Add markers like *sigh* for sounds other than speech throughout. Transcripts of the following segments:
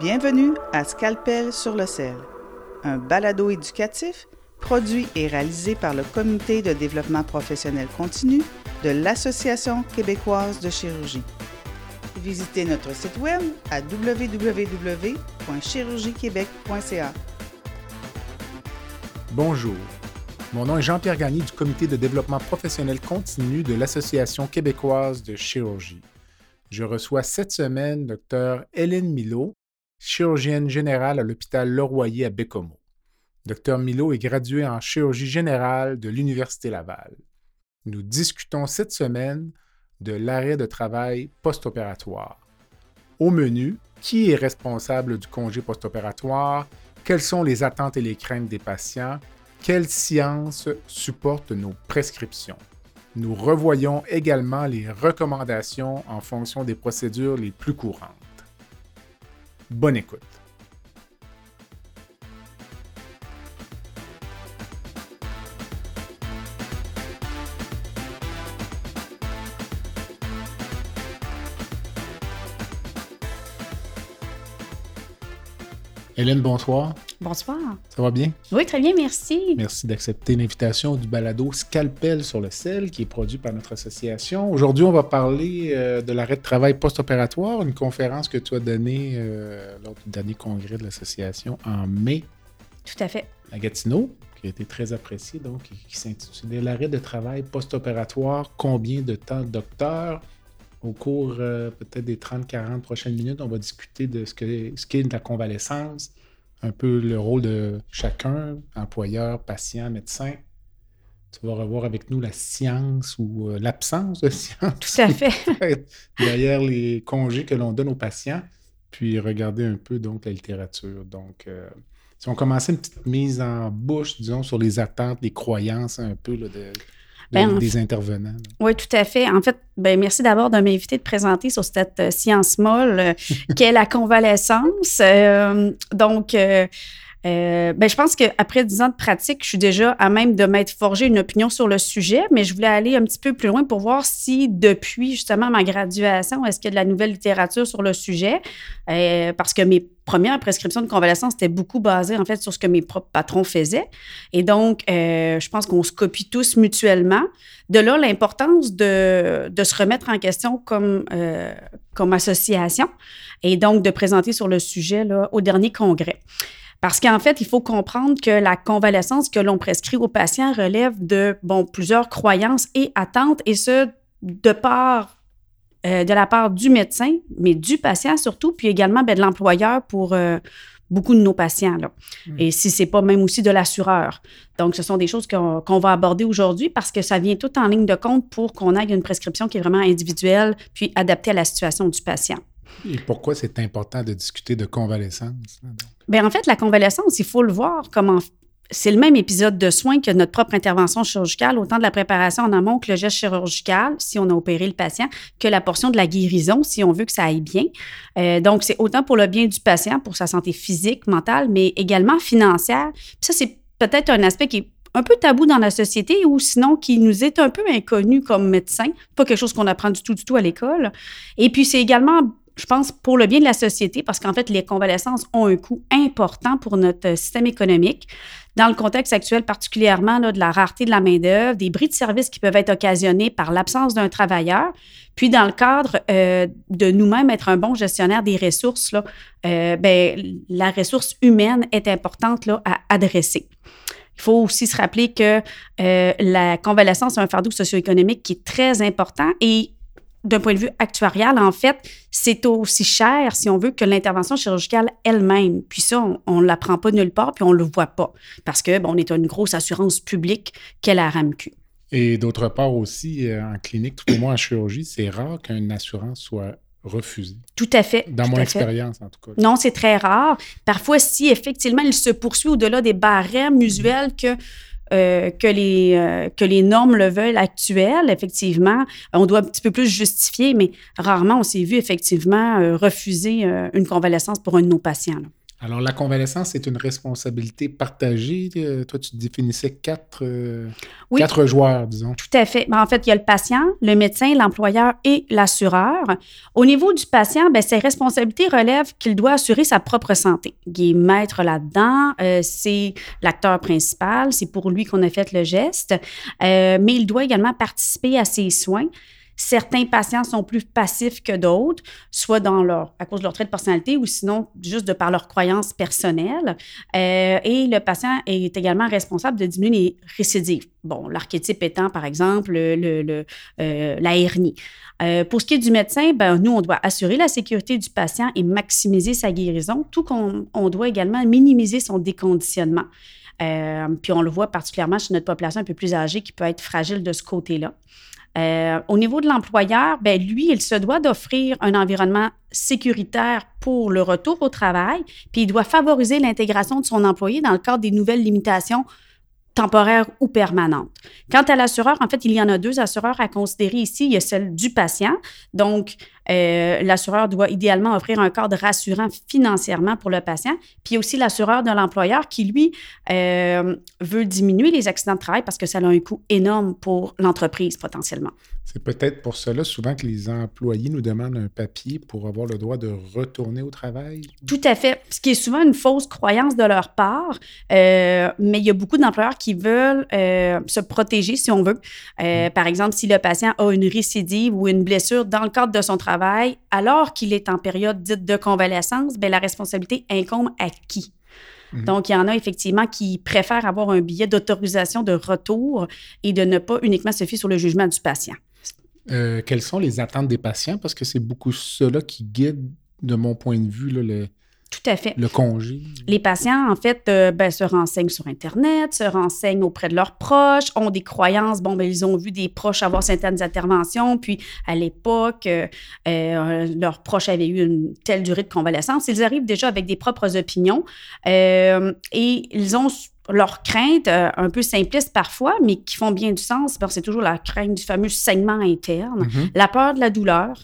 Bienvenue à Scalpel sur le sel, un balado éducatif produit et réalisé par le Comité de développement professionnel continu de l'Association québécoise de chirurgie. Visitez notre site web à www.chirurgiequebec.ca. Bonjour, mon nom est Jean-Pierre Gagné du Comité de développement professionnel continu de l'Association québécoise de chirurgie. Je reçois cette semaine Dr Hélène Milo, chirurgienne générale à l'hôpital Leroyer à Bécomo. Dr Milo est gradué en chirurgie générale de l'Université Laval. Nous discutons cette semaine de l'arrêt de travail post-opératoire. Au menu, qui est responsable du congé post-opératoire, quelles sont les attentes et les craintes des patients, quelle science supporte nos prescriptions? Nous revoyons également les recommandations en fonction des procédures les plus courantes. Bonne écoute. Hélène, bonsoir. Bonsoir. Ça va bien? Oui, très bien, merci. Merci d'accepter l'invitation du balado Scalpel sur le sel qui est produit par notre association. Aujourd'hui, on va parler euh, de l'arrêt de travail post-opératoire, une conférence que tu as donnée euh, lors du dernier congrès de l'association en mai. Tout à fait. À Gatineau, qui a été très apprécié, donc, qui s'intitulait L'arrêt de travail post-opératoire, combien de temps, docteur? Au cours euh, peut-être des 30-40 prochaines minutes, on va discuter de ce qu'est ce qu'est la convalescence, un peu le rôle de chacun, employeur, patient, médecin. Tu vas revoir avec nous la science ou euh, l'absence de *laughs* science. Tout à fait. *laughs* derrière les congés que l'on donne aux patients, puis regarder un peu donc la littérature. Donc, euh, si on commençait une petite mise en bouche, disons, sur les attentes, les croyances un peu là, de, des intervenants. Oui, tout à fait. En fait, ben, merci d'abord de m'inviter de présenter sur cette euh, science molle euh, *laughs* qu'est la convalescence. Euh, donc, euh, ben, je pense qu'après dix ans de pratique, je suis déjà à même de m'être forgé une opinion sur le sujet, mais je voulais aller un petit peu plus loin pour voir si depuis justement ma graduation, est-ce qu'il y a de la nouvelle littérature sur le sujet? Euh, parce que mes premières prescriptions de convalescence étaient beaucoup basées en fait sur ce que mes propres patrons faisaient. Et donc, euh, je pense qu'on se copie tous mutuellement. De là, l'importance de, de, se remettre en question comme, comme association et donc de présenter sur le sujet là, au dernier congrès. Parce qu'en fait, il faut comprendre que la convalescence que l'on prescrit aux patients relève de bon, plusieurs croyances et attentes, et ce, de part euh, de la part du médecin, mais du patient surtout, puis également ben, de l'employeur pour euh, beaucoup de nos patients. Là. Hmm. Et si c'est pas même aussi de l'assureur. Donc, ce sont des choses qu'on va aborder aujourd'hui parce que ça vient tout en ligne de compte pour qu'on ait une prescription qui est vraiment individuelle puis adaptée à la situation du patient. Et pourquoi c'est important de discuter de convalescence? Bien, en fait, la convalescence, il faut le voir comme c'est le même épisode de soins que notre propre intervention chirurgicale, autant de la préparation en amont que le geste chirurgical, si on a opéré le patient, que la portion de la guérison, si on veut que ça aille bien. Euh, donc, c'est autant pour le bien du patient, pour sa santé physique, mentale, mais également financière. Ça, c'est peut-être un aspect qui est un peu tabou dans la société ou sinon qui nous est un peu inconnu comme médecin, pas quelque chose qu'on apprend du tout, du tout à l'école. Et puis, c'est également je pense, pour le bien de la société, parce qu'en fait, les convalescences ont un coût important pour notre système économique. Dans le contexte actuel, particulièrement là, de la rareté de la main-d'œuvre, des bris de service qui peuvent être occasionnés par l'absence d'un travailleur, puis dans le cadre euh, de nous-mêmes être un bon gestionnaire des ressources, là, euh, ben, la ressource humaine est importante là, à adresser. Il faut aussi se rappeler que euh, la convalescence est un fardeau socio-économique qui est très important et d'un point de vue actuarial, en fait, c'est aussi cher, si on veut, que l'intervention chirurgicale elle-même. Puis ça, on ne l'apprend pas nulle part, puis on ne le voit pas. Parce que bon, on est une grosse assurance publique qu'est la RAMQ. Et d'autre part aussi, euh, en clinique, tout au moins en chirurgie, c'est rare qu'une assurance soit refusée. Tout à fait. Dans mon expérience, en tout cas. Non, c'est très rare. Parfois, si effectivement, il se poursuit au-delà des barèmes usuels que euh, que, les, euh, que les normes le veulent actuelles, effectivement. On doit un petit peu plus justifier, mais rarement on s'est vu effectivement euh, refuser une convalescence pour un de nos patients. Alors, la convalescence, c'est une responsabilité partagée. Euh, toi, tu définissais quatre, euh, quatre joueurs, disons. Tout à fait. Ben, en fait, il y a le patient, le médecin, l'employeur et l'assureur. Au niveau du patient, ben, ses responsabilités relèvent qu'il doit assurer sa propre santé. Il est maître là-dedans, euh, c'est l'acteur principal, c'est pour lui qu'on a fait le geste, mais il doit également participer à ses soins. Certains patients sont plus passifs que d'autres, soit leur, à cause de leur trait de personnalité ou sinon juste de par leurs croyances personnelles. Euh, et le patient est également responsable de diminuer les récidives. Bon, l'archétype étant, par exemple, le, euh, la hernie. Euh, pour ce qui est du médecin, ben, nous, on doit assurer la sécurité du patient et maximiser sa guérison, tout qu'on on doit également minimiser son déconditionnement. puis on le voit particulièrement chez notre population un peu plus âgée qui peut être fragile de ce côté-là. Euh, au niveau de l'employeur, ben lui, il se doit d'offrir un environnement sécuritaire pour le retour au travail, puis il doit favoriser l'intégration de son employé dans le cadre des nouvelles limitations temporaire ou permanente. Quant à l'assureur, en fait, il y en a deux assureurs à considérer ici. Il y a celle du patient. Donc, euh, l'assureur doit idéalement offrir un cadre rassurant financièrement pour le patient. Puis aussi l'assureur de l'employeur qui, lui, euh, veut diminuer les accidents de travail parce que ça a un coût énorme pour l'entreprise potentiellement. C'est peut-être pour cela souvent que les employés nous demandent un papier pour avoir le droit de retourner au travail? Tout à fait. Ce qui est souvent une fausse croyance de leur part, euh, mais il y a beaucoup d'employeurs qui veulent euh, se protéger, si on veut. Euh, mm. Par exemple, si le patient a une récidive ou une blessure dans le cadre de son travail, alors qu'il est en période dite de convalescence, bien, la responsabilité incombe à qui? Mm. Donc, il y en a effectivement qui préfèrent avoir un billet d'autorisation de retour et de ne pas uniquement se fier sur le jugement du patient. Euh, quelles sont les attentes des patients? Parce que c'est beaucoup cela qui guide, de mon point de vue, le, tout à fait. Le congé. Les patients, en fait, euh, ben, se renseignent sur Internet, se renseignent auprès de leurs proches, ont des croyances. Bon, ben, ils ont vu des proches avoir certaines interventions, puis à l'époque, euh, leurs proches avaient eu une telle durée de convalescence. Ils arrivent déjà avec des propres opinions et ils ont leurs craintes, euh, un peu simplistes parfois, mais qui font bien du sens, parce que c'est toujours la crainte du fameux saignement interne, mm-hmm. la peur de la douleur,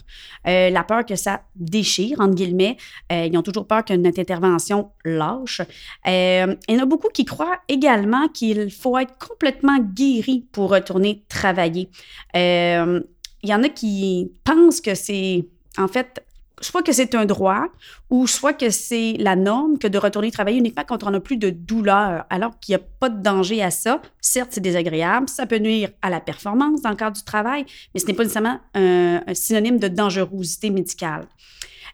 euh, la peur que ça déchire, entre guillemets. Euh, ils ont toujours peur que notre intervention lâche. il y en a beaucoup qui croient également qu'il faut être complètement guéri pour retourner travailler. il y en a qui pensent que c'est en fait soit que c'est un droit ou soit que c'est la norme que de retourner travailler uniquement quand on n'a plus de douleur, alors qu'il n'y a pas de danger à ça. Certes, c'est désagréable, ça peut nuire à la performance dans le cadre du travail, mais ce n'est pas nécessairement un, synonyme de dangerosité médicale.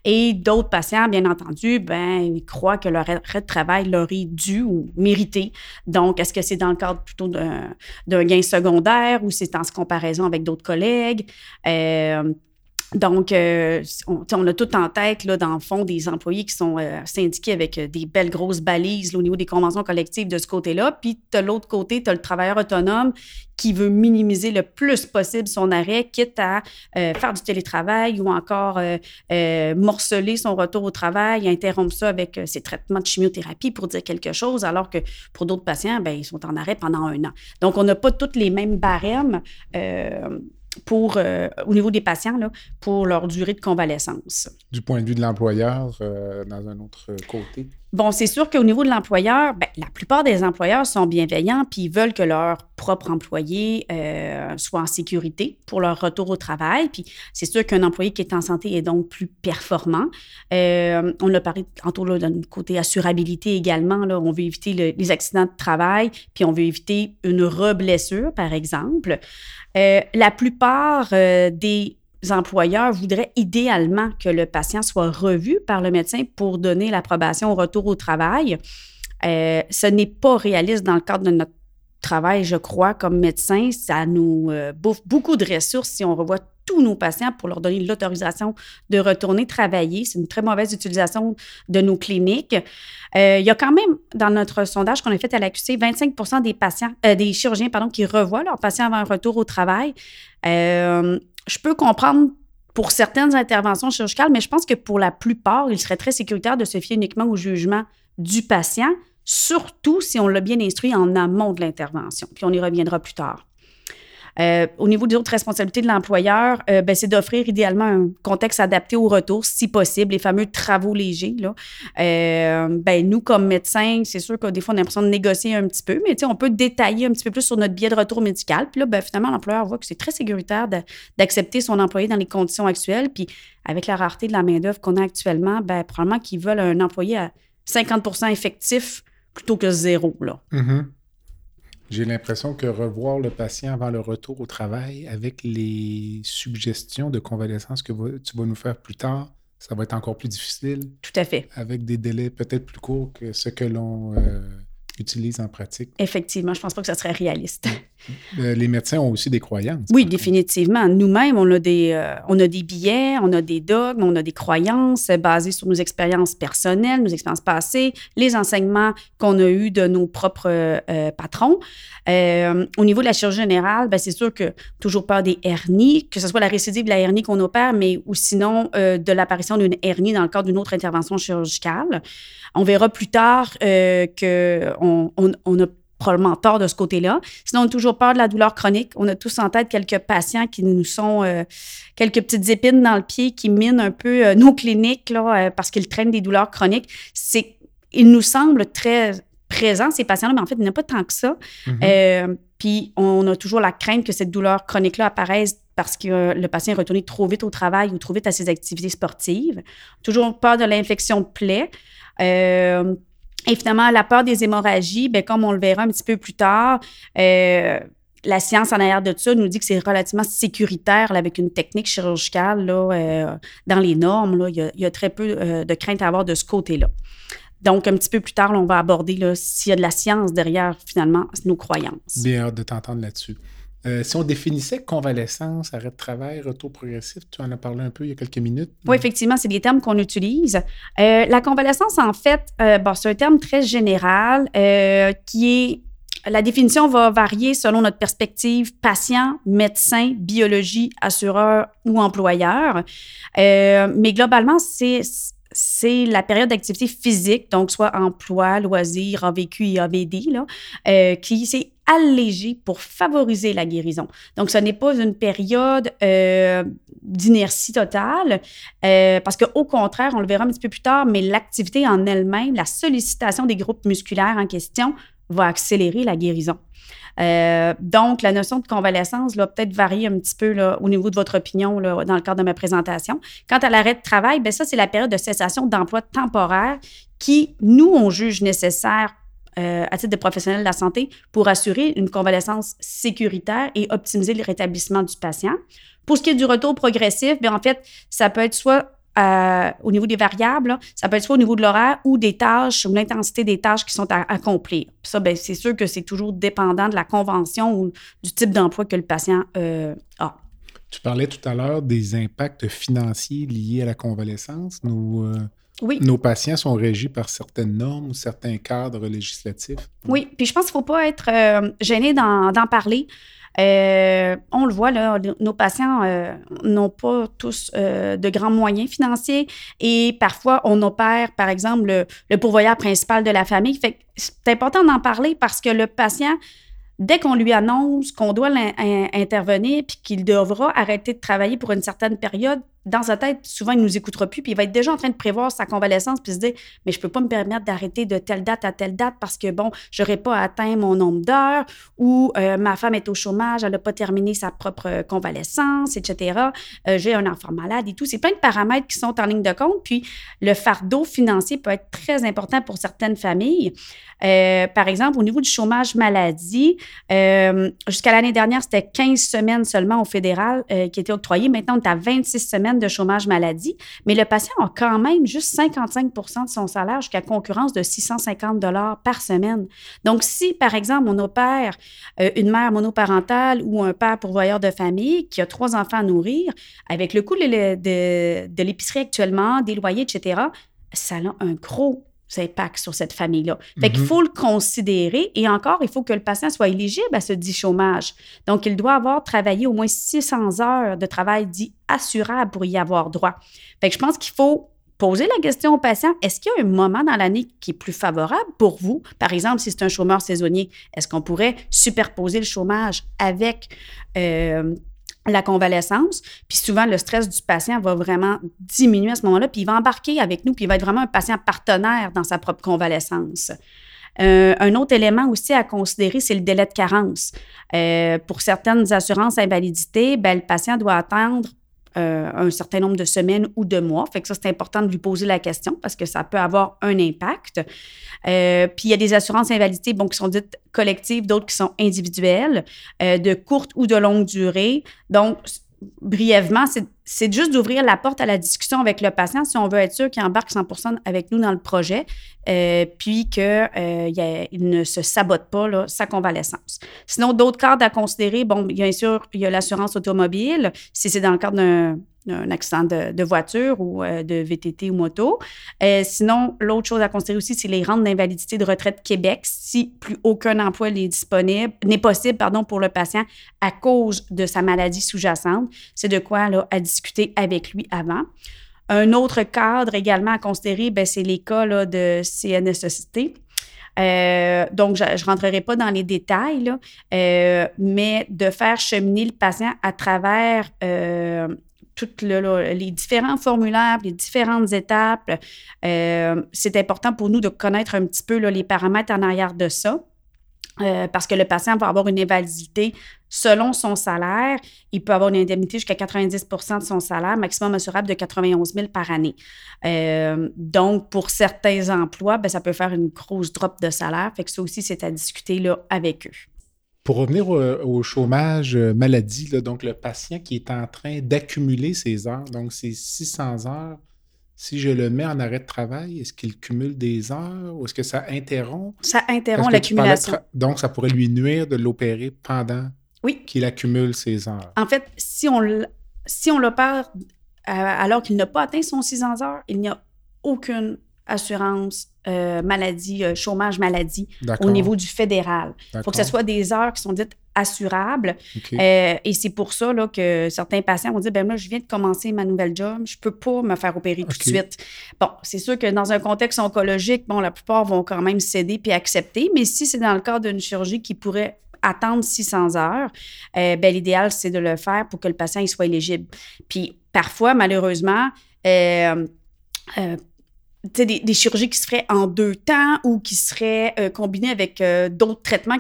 Et d'autres patients, bien entendu, ben, ils croient que leur arrêt de travail leur est dû ou mérité. Donc, est-ce que c'est dans le cadre plutôt d'un gain secondaire ou c'est en comparaison avec d'autres collègues? Euh, donc, euh, on, a tout en tête, là, dans le fond, des employés qui sont euh, syndiqués avec euh, des belles grosses balises au niveau des conventions collectives de ce côté-là. Puis, de l'autre côté, tu as le travailleur autonome qui veut minimiser le plus possible son arrêt, quitte à faire du télétravail ou encore morceler son retour au travail, interrompre ça avec ses traitements de chimiothérapie pour dire quelque chose, alors que pour d'autres patients, ben, ils sont en arrêt pendant un an. Donc, on n'a pas toutes les mêmes barèmes pour, euh, au niveau des patients là, pour leur durée de convalescence. Du point de vue de l'employeur, euh, dans un autre côté? Bon, c'est sûr qu'au niveau de l'employeur, ben, la plupart des employeurs sont bienveillants puis ils veulent que leurs propres employés euh, soient en sécurité pour leur retour au travail. Puis c'est sûr qu'un employé qui est en santé est donc plus performant. on a parlé tantôt d'un côté assurabilité également. Là, on veut éviter les accidents de travail puis on veut éviter une reblessure, par exemple. Euh, la plupart euh, des employeurs voudraient idéalement que le patient soit revu par le médecin pour donner l'approbation au retour au travail. Euh, ce n'est pas réaliste dans le cadre de notre travail, je crois, comme médecin. Ça nous bouffe beaucoup de ressources si on revoit tous nos patients pour leur donner l'autorisation de retourner travailler. C'est une très mauvaise utilisation de nos cliniques. Euh, il y a quand même, dans notre sondage qu'on a fait à l'AQC, 25 des patients, euh, des chirurgiens pardon, qui revoient leurs patients avant un retour au travail. Euh, je peux comprendre pour certaines interventions chirurgicales, mais je pense que pour la plupart, il serait très sécuritaire de se fier uniquement au jugement du patient, surtout si on l'a bien instruit en amont de l'intervention. Puis on y reviendra plus tard. Euh, au niveau des autres responsabilités de l'employeur, euh, ben, c'est d'offrir idéalement un contexte adapté au retour, si possible, les fameux travaux légers. Là. Euh, ben, nous, comme médecins, c'est sûr que des fois, on a l'impression de négocier un petit peu, mais on peut détailler un petit peu plus sur notre billet de retour médical. Puis là, ben, finalement, l'employeur voit que c'est très sécuritaire d'accepter son employé dans les conditions actuelles. Puis avec la rareté de la main-d'œuvre qu'on a actuellement, ben, probablement qu'ils veulent un employé à 50% effectif plutôt que zéro. Là. Mm-hmm. J'ai l'impression que revoir le patient avant le retour au travail avec les suggestions de convalescence que tu vas nous faire plus tard, ça va être encore plus difficile. Tout à fait. Avec des délais peut-être plus courts que ce que l'on euh, utilise en pratique. Effectivement, je pense pas que ça serait réaliste. *laughs* Euh, les médecins ont aussi des croyances. Oui, définitivement. Nous-mêmes, on, a des, euh, on a des billets, on a des dogmes, on a des croyances basées sur nos expériences personnelles, nos expériences passées, les enseignements qu'on a eus de nos propres euh, patrons. au niveau de la chirurgie générale, ben, c'est sûr que toujours peur des hernies, que ce soit la récidive de la hernie qu'on opère, mais ou sinon de l'apparition d'une hernie dans le cadre d'une autre intervention chirurgicale. On verra plus tard qu'on on, on a probablement tort de ce côté-là. Sinon, on a toujours peur de la douleur chronique. On a tous en tête quelques patients qui nous sont euh, quelques petites épines dans le pied qui minent un peu euh, nos cliniques là, euh, parce qu'ils traînent des douleurs chroniques. C'est, il nous semble très présent, ces patients-là, mais en fait, il n'y a pas tant que ça. Mm-hmm. puis, on a toujours la crainte que cette douleur chronique-là apparaisse parce que le patient est retourné trop vite au travail ou trop vite à ses activités sportives. Toujours peur de l'infection de plaie. Et finalement, la peur des hémorragies, bien, comme on le verra un petit peu plus tard, euh, la science en arrière de ça nous dit que c'est relativement sécuritaire avec une technique chirurgicale là, euh, dans les normes. Là, il, y a, très peu euh, de crainte à avoir de ce côté-là. Donc, un petit peu plus tard, on va aborder s'il y a de la science derrière, finalement, nos croyances. Bien hâte de t'entendre là-dessus. Euh, si on définissait convalescence, arrêt de travail, retour progressif, tu en as parlé un peu il y a quelques minutes. Oui, effectivement, c'est des termes qu'on utilise. Euh, la convalescence, en fait, euh, c'est un terme très général qui est la définition va varier selon notre perspective patient, médecin, biologie, assureur ou employeur. mais globalement, c'est c'est la période d'activité physique, donc soit emploi, loisir, AVQ et AVD, là, qui s'est allégé pour favoriser la guérison. Donc, ce n'est pas une période euh, d'inertie totale, euh, parce qu'au contraire, on le verra un petit peu plus tard, mais l'activité en elle-même, la sollicitation des groupes musculaires en question va accélérer la guérison. Euh, donc, la notion de convalescence va peut-être varier un petit peu là, au niveau de votre opinion là, dans le cadre de ma présentation. Quant à l'arrêt de travail, bien, ça, c'est la période de cessation d'emploi temporaire qui, nous, on juge nécessaire euh, à titre de professionnel de la santé pour assurer une convalescence sécuritaire et optimiser le rétablissement du patient. Pour ce qui est du retour progressif, bien, en fait, ça peut être soit euh, au niveau des variables, ça peut être soit au niveau de l'horaire ou des tâches ou l'intensité des tâches qui sont à accomplir. ça, c'est sûr que c'est toujours dépendant de la convention ou du type d'emploi que le patient euh, a. Tu parlais tout à l'heure des impacts financiers liés à la convalescence. Nos patients sont régis par certaines normes ou certains cadres législatifs. Oui, puis je pense qu'il ne faut pas être euh, gêné d'en parler. Euh, on le voit, là, nos patients euh, n'ont pas tous de grands moyens financiers et parfois on opère, par exemple, le, le pourvoyeur principal de la famille. Fait c'est important d'en parler parce que le patient, dès qu'on lui annonce qu'on doit intervenir puis qu'il devra arrêter de travailler pour une certaine période, dans sa tête, souvent, il ne nous écoutera plus, puis il va être déjà en train de prévoir sa convalescence, puis se dire Mais je ne peux pas me permettre d'arrêter de telle date à telle date parce que, bon, je n'aurai pas atteint mon nombre d'heures, ou euh, ma femme est au chômage, elle n'a pas terminé sa propre convalescence, etc. Euh, j'ai un enfant malade et tout. C'est plein de paramètres qui sont en ligne de compte, puis le fardeau financier peut être très important pour certaines familles. Euh, par exemple, au niveau du chômage maladie, jusqu'à l'année dernière, c'était 15 semaines seulement au fédéral qui étaient octroyées. Maintenant, on est à 26 semaines de chômage maladie, mais le patient a quand même juste 55% de son salaire jusqu'à concurrence de 650 dollars par semaine. Donc, si, par exemple, on opère euh, une mère monoparentale ou un père pourvoyeur de famille qui a trois enfants à nourrir, avec le coût de, l'épicerie actuellement, des loyers, etc., ça a un gros impacts sur cette famille-là. Fait qu'il mhm. faut le considérer et encore, il faut que le patient soit éligible à ce dit chômage. Donc, il doit avoir travaillé au moins 600 heures de travail dit assurable pour y avoir droit. Fait que je pense qu'il faut poser la question au patient, est-ce qu'il y a un moment dans l'année qui est plus favorable pour vous? Par exemple, si c'est un chômeur saisonnier, est-ce qu'on pourrait superposer le chômage avec euh, la convalescence? Puis souvent, le stress du patient va vraiment diminuer à ce moment-là, puis il va embarquer avec nous, puis il va être vraiment un patient partenaire dans sa propre convalescence. Euh, un autre élément aussi à considérer, c'est le délai de carence. Euh, pour certaines assurances invalidité, ben, le patient doit attendre euh, un certain nombre de semaines ou de mois. Fait que ça, c'est important de lui poser la question parce que ça peut avoir un impact. Euh, puis il y a des assurances invalidité bon, qui sont dites collectives, d'autres qui sont individuelles, euh, de courte ou de longue durée. Donc, brièvement, c'est juste d'ouvrir la porte à la discussion avec le patient si on veut être sûr qu'il embarque 100 avec nous dans le projet, euh, puis qu'il euh, ne se sabote pas là, sa convalescence. Sinon, d'autres cadres à considérer, bon, bien sûr, il y a l'assurance automobile, si c'est dans le cadre d'un un accident de, voiture ou euh, de VTT ou moto. Euh, sinon, l'autre chose à considérer aussi, c'est les rentes d'invalidité de retraite Québec si plus aucun emploi n'est disponible, n'est possible, pardon, pour le patient à cause de sa maladie sous-jacente. C'est de quoi là, à avec lui avant. Un autre cadre également à considérer, ben, c'est les cas de CNSST. Euh, donc, je ne rentrerai pas dans les détails, là, mais de faire cheminer le patient à travers tous les différents formulaires, les différentes étapes. Euh, c'est important pour nous de connaître un petit peu les paramètres en arrière de ça. Euh, parce que le patient va avoir une invalidité selon son salaire. Il peut avoir une indemnité jusqu'à 90% de son salaire, maximum assurable de 91 000 par année. Euh, donc, pour certains emplois, ben, ça peut faire une grosse drop de salaire. Fait que ça aussi, c'est à discuter là, avec eux. Pour revenir au, chômage euh, maladie, donc le patient qui est en train d'accumuler ses heures, donc c'est 600 heures, si je le mets en arrêt de travail, est-ce qu'il cumule des heures ou est-ce que ça interrompt? Ça interrompt l'accumulation. Donc, ça pourrait lui nuire de l'opérer pendant qu'il accumule ses heures. En fait, si on, si on l'opère euh, alors qu'il n'a pas atteint son 600 heures, il n'y a aucune assurance euh, maladie, euh, chômage maladie au niveau du fédéral. Il faut que ce soit des heures qui sont dites assurables. Euh, et c'est pour ça là, que certains patients vont dire, ben moi, je viens de commencer ma nouvelle job, je peux pas me faire opérer tout de suite. Bon, c'est sûr que dans un contexte oncologique, bon, la plupart vont quand même céder puis accepter, mais si c'est dans le cadre d'une chirurgie qui pourrait attendre 600 heures, ben, l'idéal, c'est de le faire pour que le patient il soit éligible. Puis parfois, malheureusement, des, chirurgies qui se en deux temps ou qui seraient euh, combinées avec euh, d'autres traitements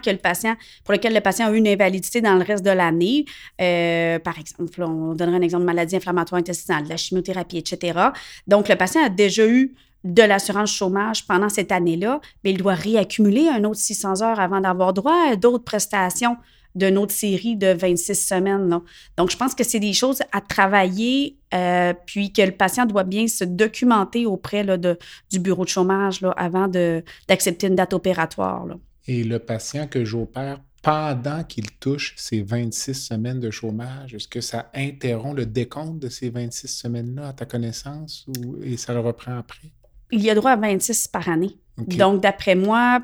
pour lesquels le patient a eu une invalidité dans le reste de l'année. Euh, par exemple, on donnerait un exemple de maladie inflammatoire intestinale, de la chimiothérapie, etc. Donc, le patient a déjà eu de l'assurance chômage pendant cette année-là, mais il doit réaccumuler un autre 600 heures avant d'avoir droit à d'autres prestations d'une autre série de 26 semaines. Donc, je pense que c'est des choses à travailler, euh, puis que le patient doit bien se documenter auprès là, de, du bureau de chômage là, avant d'accepter une date opératoire. Et le patient que j'opère pendant qu'il touche ces 26 semaines de chômage, est-ce que ça interrompt le décompte de ces 26 semaines-là à ta connaissance ou, et ça le reprend après? Il y a droit à 26 par année. Donc, d'après moi,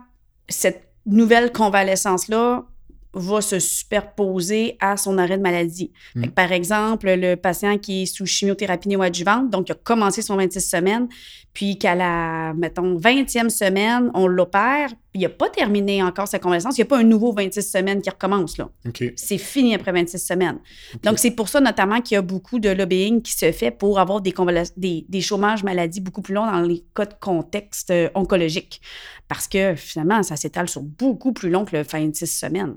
cette nouvelle convalescence-là, va se superposer à son arrêt de maladie. Hmm. par exemple, le patient qui est sous chimiothérapie néoadjuvante, donc il a commencé son 26 semaines, puis qu'à la, mettons, 20e semaine, on l'opère, il n'a pas terminé encore sa convalescence, il n'y a pas un nouveau 26 semaines qui recommence. là. C'est fini après 26 semaines. Donc, c'est pour ça notamment qu'il y a beaucoup de lobbying qui se fait pour avoir des, des, des chômages maladies beaucoup plus longs dans les cas de contexte euh, oncologique. Parce que finalement, ça s'étale sur beaucoup plus long que le 26 semaines.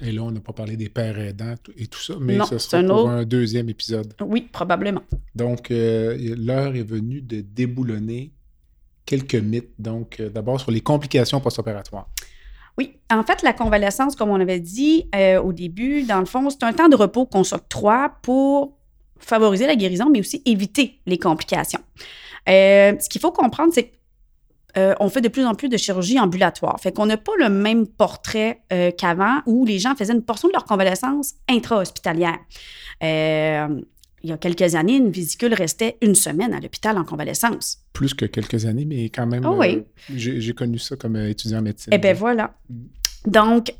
Et là, on n'a pas parlé des pères aidants et tout ça, mais ce sera pour un deuxième épisode. Oui, probablement. Donc, euh, l'heure est venue de déboulonner quelques mythes. Donc, euh, d'abord sur les complications post-opératoires. Oui, en fait, la convalescence, comme on avait dit euh, au début, dans le fond, c'est un temps de repos qu'on s'octroie pour favoriser la guérison, mais aussi éviter les complications. ce qu'il faut comprendre, c'est que euh, on fait de plus en plus de chirurgie ambulatoire. Fait qu'on n'a pas le même portrait euh, qu'avant où les gens faisaient une portion de leur convalescence intra-hospitalière. Euh, il y a quelques années, une vésicule restait une semaine à l'hôpital en convalescence. Plus que quelques années, mais quand même, oh oui. j'ai connu ça comme étudiant en médecine. Eh bien voilà. Mm. Donc,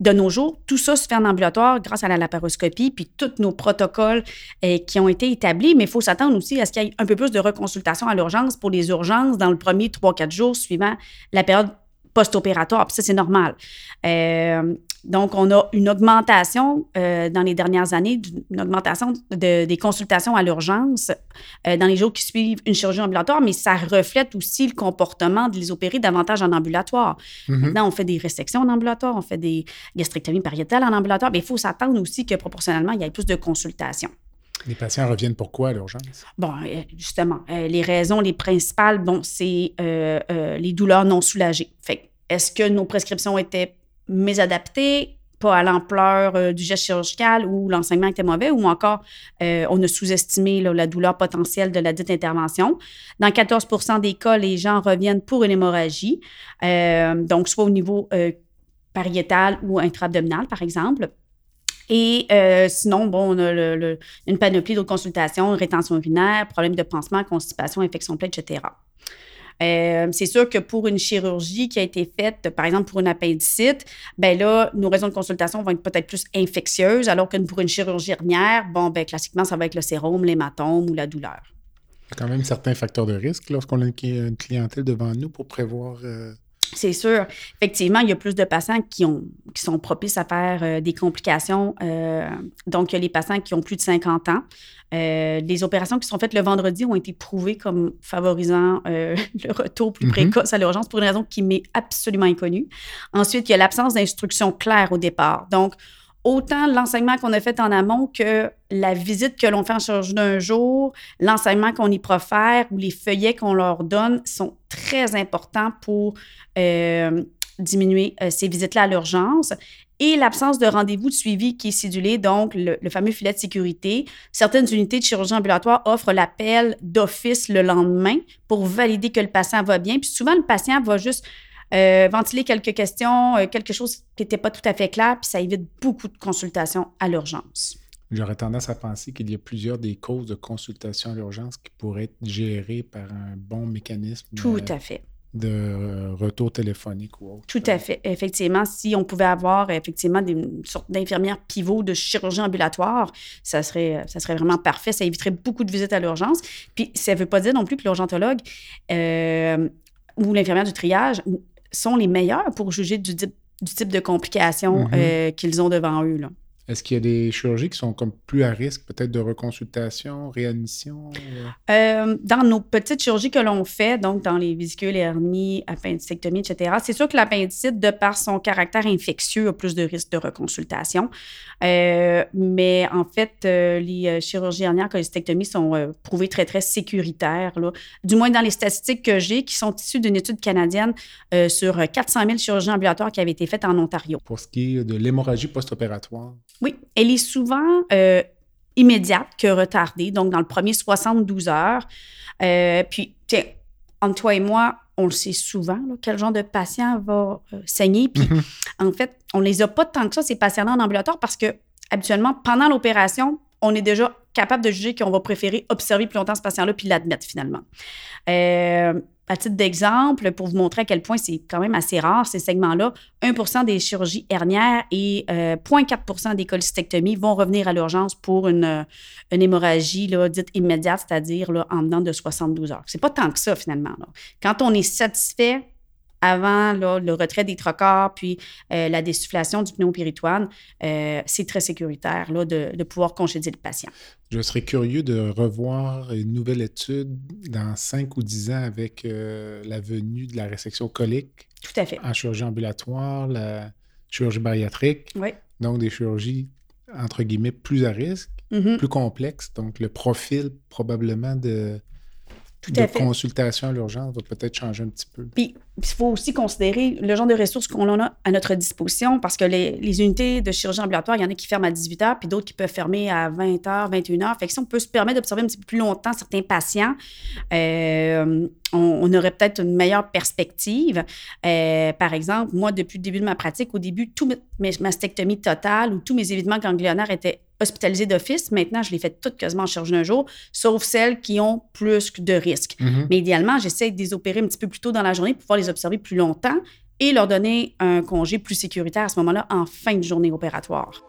de nos jours, tout ça se fait en ambulatoire grâce à la laparoscopie, puis tous nos protocoles euh, qui ont été établis, mais il faut s'attendre aussi à ce qu'il y ait un peu plus de reconsultation à l'urgence pour les urgences dans le premier 3-4 jours suivant la période post-opératoire. Puis ça, c'est normal. Euh, donc, on a une augmentation euh, dans les dernières années, une augmentation des consultations à l'urgence euh, dans les jours qui suivent une chirurgie ambulatoire, mais ça reflète aussi le comportement de les opérer davantage en ambulatoire. Mm-hmm. Maintenant, on fait des resections en ambulatoire, on fait des gastrectomies pariétales en ambulatoire, mais il faut s'attendre aussi que proportionnellement, il y ait plus de consultations. Les patients reviennent pourquoi à l'urgence? Bon, euh, justement, les raisons, les principales, bon, c'est les douleurs non soulagées. Fait est-ce que nos prescriptions étaient mésadapté, pas à l'ampleur euh, du geste chirurgical ou l'enseignement était mauvais, ou encore euh, on a sous-estimé la douleur potentielle de la dite intervention? Dans 14% des cas, les gens reviennent pour une hémorragie, euh, donc soit au niveau pariétal ou intra-abdominal, par exemple. Et sinon, bon, on a une panoplie d'autres consultations, rétention urinaire, problème de pansement, constipation, infection pleine, etc. Euh, c'est sûr que pour une chirurgie qui a été faite, par exemple pour une appendicite, ben là, nos raisons de consultation vont être peut-être plus infectieuses, alors que pour une chirurgie hernière, bon, ben classiquement, ça va être le sérum, l'hématome ou la douleur. Il y a quand même certains facteurs de risque lorsqu'on a une clientèle devant nous pour prévoir. Euh, c'est sûr. Effectivement, il y a plus de patients qui, ont, qui sont propices à faire euh, des complications. donc, il y a les patients qui ont plus de 50 ans. Euh, les opérations qui sont faites le vendredi ont été prouvées comme favorisant euh, *laughs* le retour plus mhm. précoce à l'urgence pour une raison qui m'est absolument inconnue. Ensuite, il y a l'absence d'instructions claires au départ. Donc, autant l'enseignement qu'on a fait en amont que la visite que l'on fait en chirurgie d'un jour, l'enseignement qu'on y profère ou les feuillets qu'on leur donne sont très importants pour euh, diminuer ces visites-là à l'urgence et l'absence de rendez-vous de suivi qui est cédulé, donc le, fameux filet de sécurité. Certaines unités de chirurgie ambulatoire offrent l'appel d'office le lendemain pour valider que le patient va bien. Puis souvent, le patient va juste euh, ventiler quelques questions, euh, quelque chose qui n'était pas tout à fait clair, puis ça évite beaucoup de consultations à l'urgence. J'aurais tendance à penser qu'il y a plusieurs des causes de consultation à l'urgence qui pourraient être gérées par un bon mécanisme. Tout à fait de euh, retour téléphonique ou autre. Tout à fait. Effectivement, si on pouvait avoir effectivement des, une sorte d'infirmière pivot de chirurgie ambulatoire, ça serait, ça serait vraiment parfait. Ça éviterait beaucoup de visites à l'urgence. Puis ça ne veut pas dire non plus que l'urgentologue euh, ou l'infirmière du triage sont les meilleurs pour juger du, du type de complications mm-hmm. euh, qu'ils ont devant eux. Là. Est-ce qu'il y a des chirurgies qui sont comme plus à risque, peut-être de reconsultation, réadmission? Euh, dans nos petites chirurgies que l'on fait, donc dans les vésicules, hernies, appendicectomie, etc., c'est sûr que l'appendicite, de par son caractère infectieux, a plus de risques de reconsultation. Euh, mais en fait, euh, les chirurgies hernières cholecystectomie sont prouvées très, très sécuritaires, là. du moins dans les statistiques que j'ai, qui sont issues d'une étude canadienne sur 400 000 chirurgies ambulatoires qui avaient été faites en Ontario. Pour ce qui est de l'hémorragie post-opératoire? Oui, elle est souvent euh, immédiate que retardée, donc dans le premier 72 heures. Euh, puis, tiens, entre toi et moi, on le sait souvent, quel genre de patient va euh, saigner. Puis, mm-hmm. en fait, on ne les a pas tant que ça, ces patients-là en ambulatoire, parce que habituellement, pendant l'opération, on est déjà capable de juger qu'on va préférer observer plus longtemps ce patient-là puis l'admettre finalement. Euh, à titre d'exemple, pour vous montrer à quel point c'est quand même assez rare, ces segments-là, 1% des chirurgies hernières et 0,4% euh, des cholecystectomies vont revenir à l'urgence pour une, une hémorragie dite immédiate, c'est-à-dire en dedans de 72 heures. C'est pas tant que ça, finalement. Quand on est satisfait avant le retrait des trocars, puis euh, la dessoufflation du pneumopéritoine, euh, c'est très sécuritaire là, de, pouvoir congédier le patient. Je serais curieux de revoir une nouvelle étude dans 5 ou 10 ans avec euh, la venue de la résection colique. Tout à fait. En chirurgie ambulatoire, la chirurgie bariatrique. Oui. Donc, des chirurgies, entre guillemets, plus à risque, mm-hmm. plus complexes. Donc, le profil probablement de, de consultation à l'urgence va peut-être changer un petit peu. Puis, il faut aussi considérer le genre de ressources qu'on a à notre disposition parce que les, unités de chirurgie ambulatoire, il y en a qui ferment à 18 h puis d'autres qui peuvent fermer à 20 h, 21 h. Fait que si on peut se permettre d'observer un petit peu plus longtemps certains patients, euh, on, aurait peut-être une meilleure perspective. Euh, par exemple, moi, depuis le début de ma pratique, au début, toute ma mastectomie totale ou tous mes évitements ganglionnaires étaient hospitalisés d'office. Maintenant, je les fais toutes quasiment en chirurgie d'un jour, sauf celles qui ont plus de risques. Mm-hmm. Mais idéalement, j'essaie de les opérer un petit peu plus tôt dans la journée pour pouvoir les observer plus longtemps et leur donner un congé plus sécuritaire à ce moment-là en fin de journée opératoire.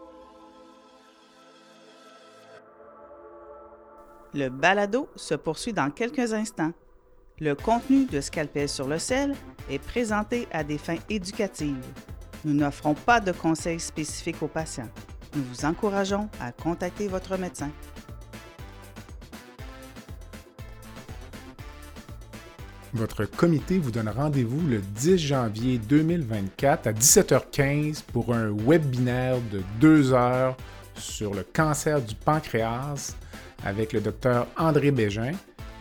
Le balado se poursuit dans quelques instants. Le contenu de Scalpel sur le sel est présenté à des fins éducatives. Nous n'offrons pas de conseils spécifiques aux patients. Nous vous encourageons à contacter votre médecin. Votre comité vous donne rendez-vous le 10 janvier 2024 à 17h15 pour un webinaire de deux heures sur le cancer du pancréas avec le docteur André Bégin,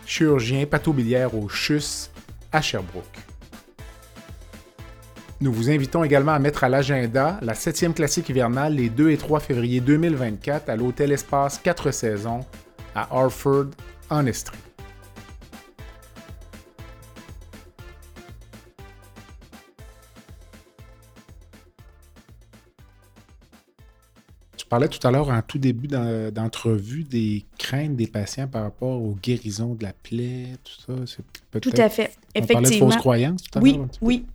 chirurgien pathobiliaire au CHUS à Sherbrooke. Nous vous invitons également à mettre à l'agenda la 7e classique hivernale les 2 et 3 février 2024 à l'Hôtel Espace 4 saisons à Harford, en Estrie. Tu parlais tout à l'heure, en tout début d'entrevue, des craintes des patients par rapport aux guérisons de la plaie, tout ça. Tout à fait. On Effectivement. parlait de fausses croyances tout à Oui, oui.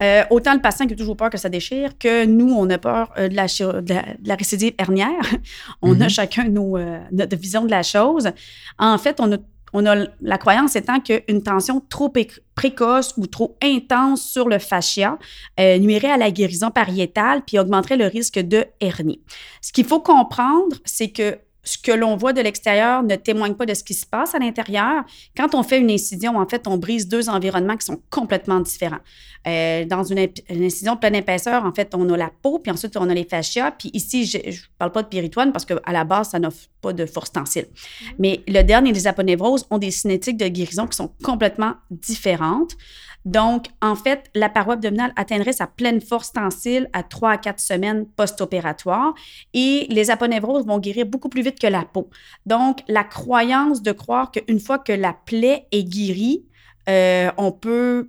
Euh, autant le patient qui a toujours peur que ça déchire, que nous, on a peur euh, de, la, de, la, récidive hernière. *laughs* on a mm-hmm. chacun nos, euh, notre vision de la chose. En fait, on a on a la croyance étant qu'une tension trop précoce ou trop intense sur le fascia euh, nuirait à la guérison pariétale puis augmenterait le risque de hernie. Ce qu'il faut comprendre, c'est que ce que l'on voit de l'extérieur ne témoigne pas de ce qui se passe à l'intérieur. Quand on fait une incision, en fait, on brise deux environnements qui sont complètement différents. Euh, dans une, incision de pleine épaisseur, en fait, on a la peau, puis ensuite, on a les fascias. Puis ici, je ne parle pas de péritoine parce qu'à la base, ça n'offre pas de force tensile. Mm-hmm. Mais le dernier les aponévroses ont des cinétiques de guérison qui sont complètement différentes. Donc, en fait, la paroi abdominale atteindrait sa pleine force tensile à 3 à 4 semaines post-opératoire et les aponevroses vont guérir beaucoup plus vite que la peau. Donc, la croyance de croire qu'une fois que la plaie est guérie, euh, on peut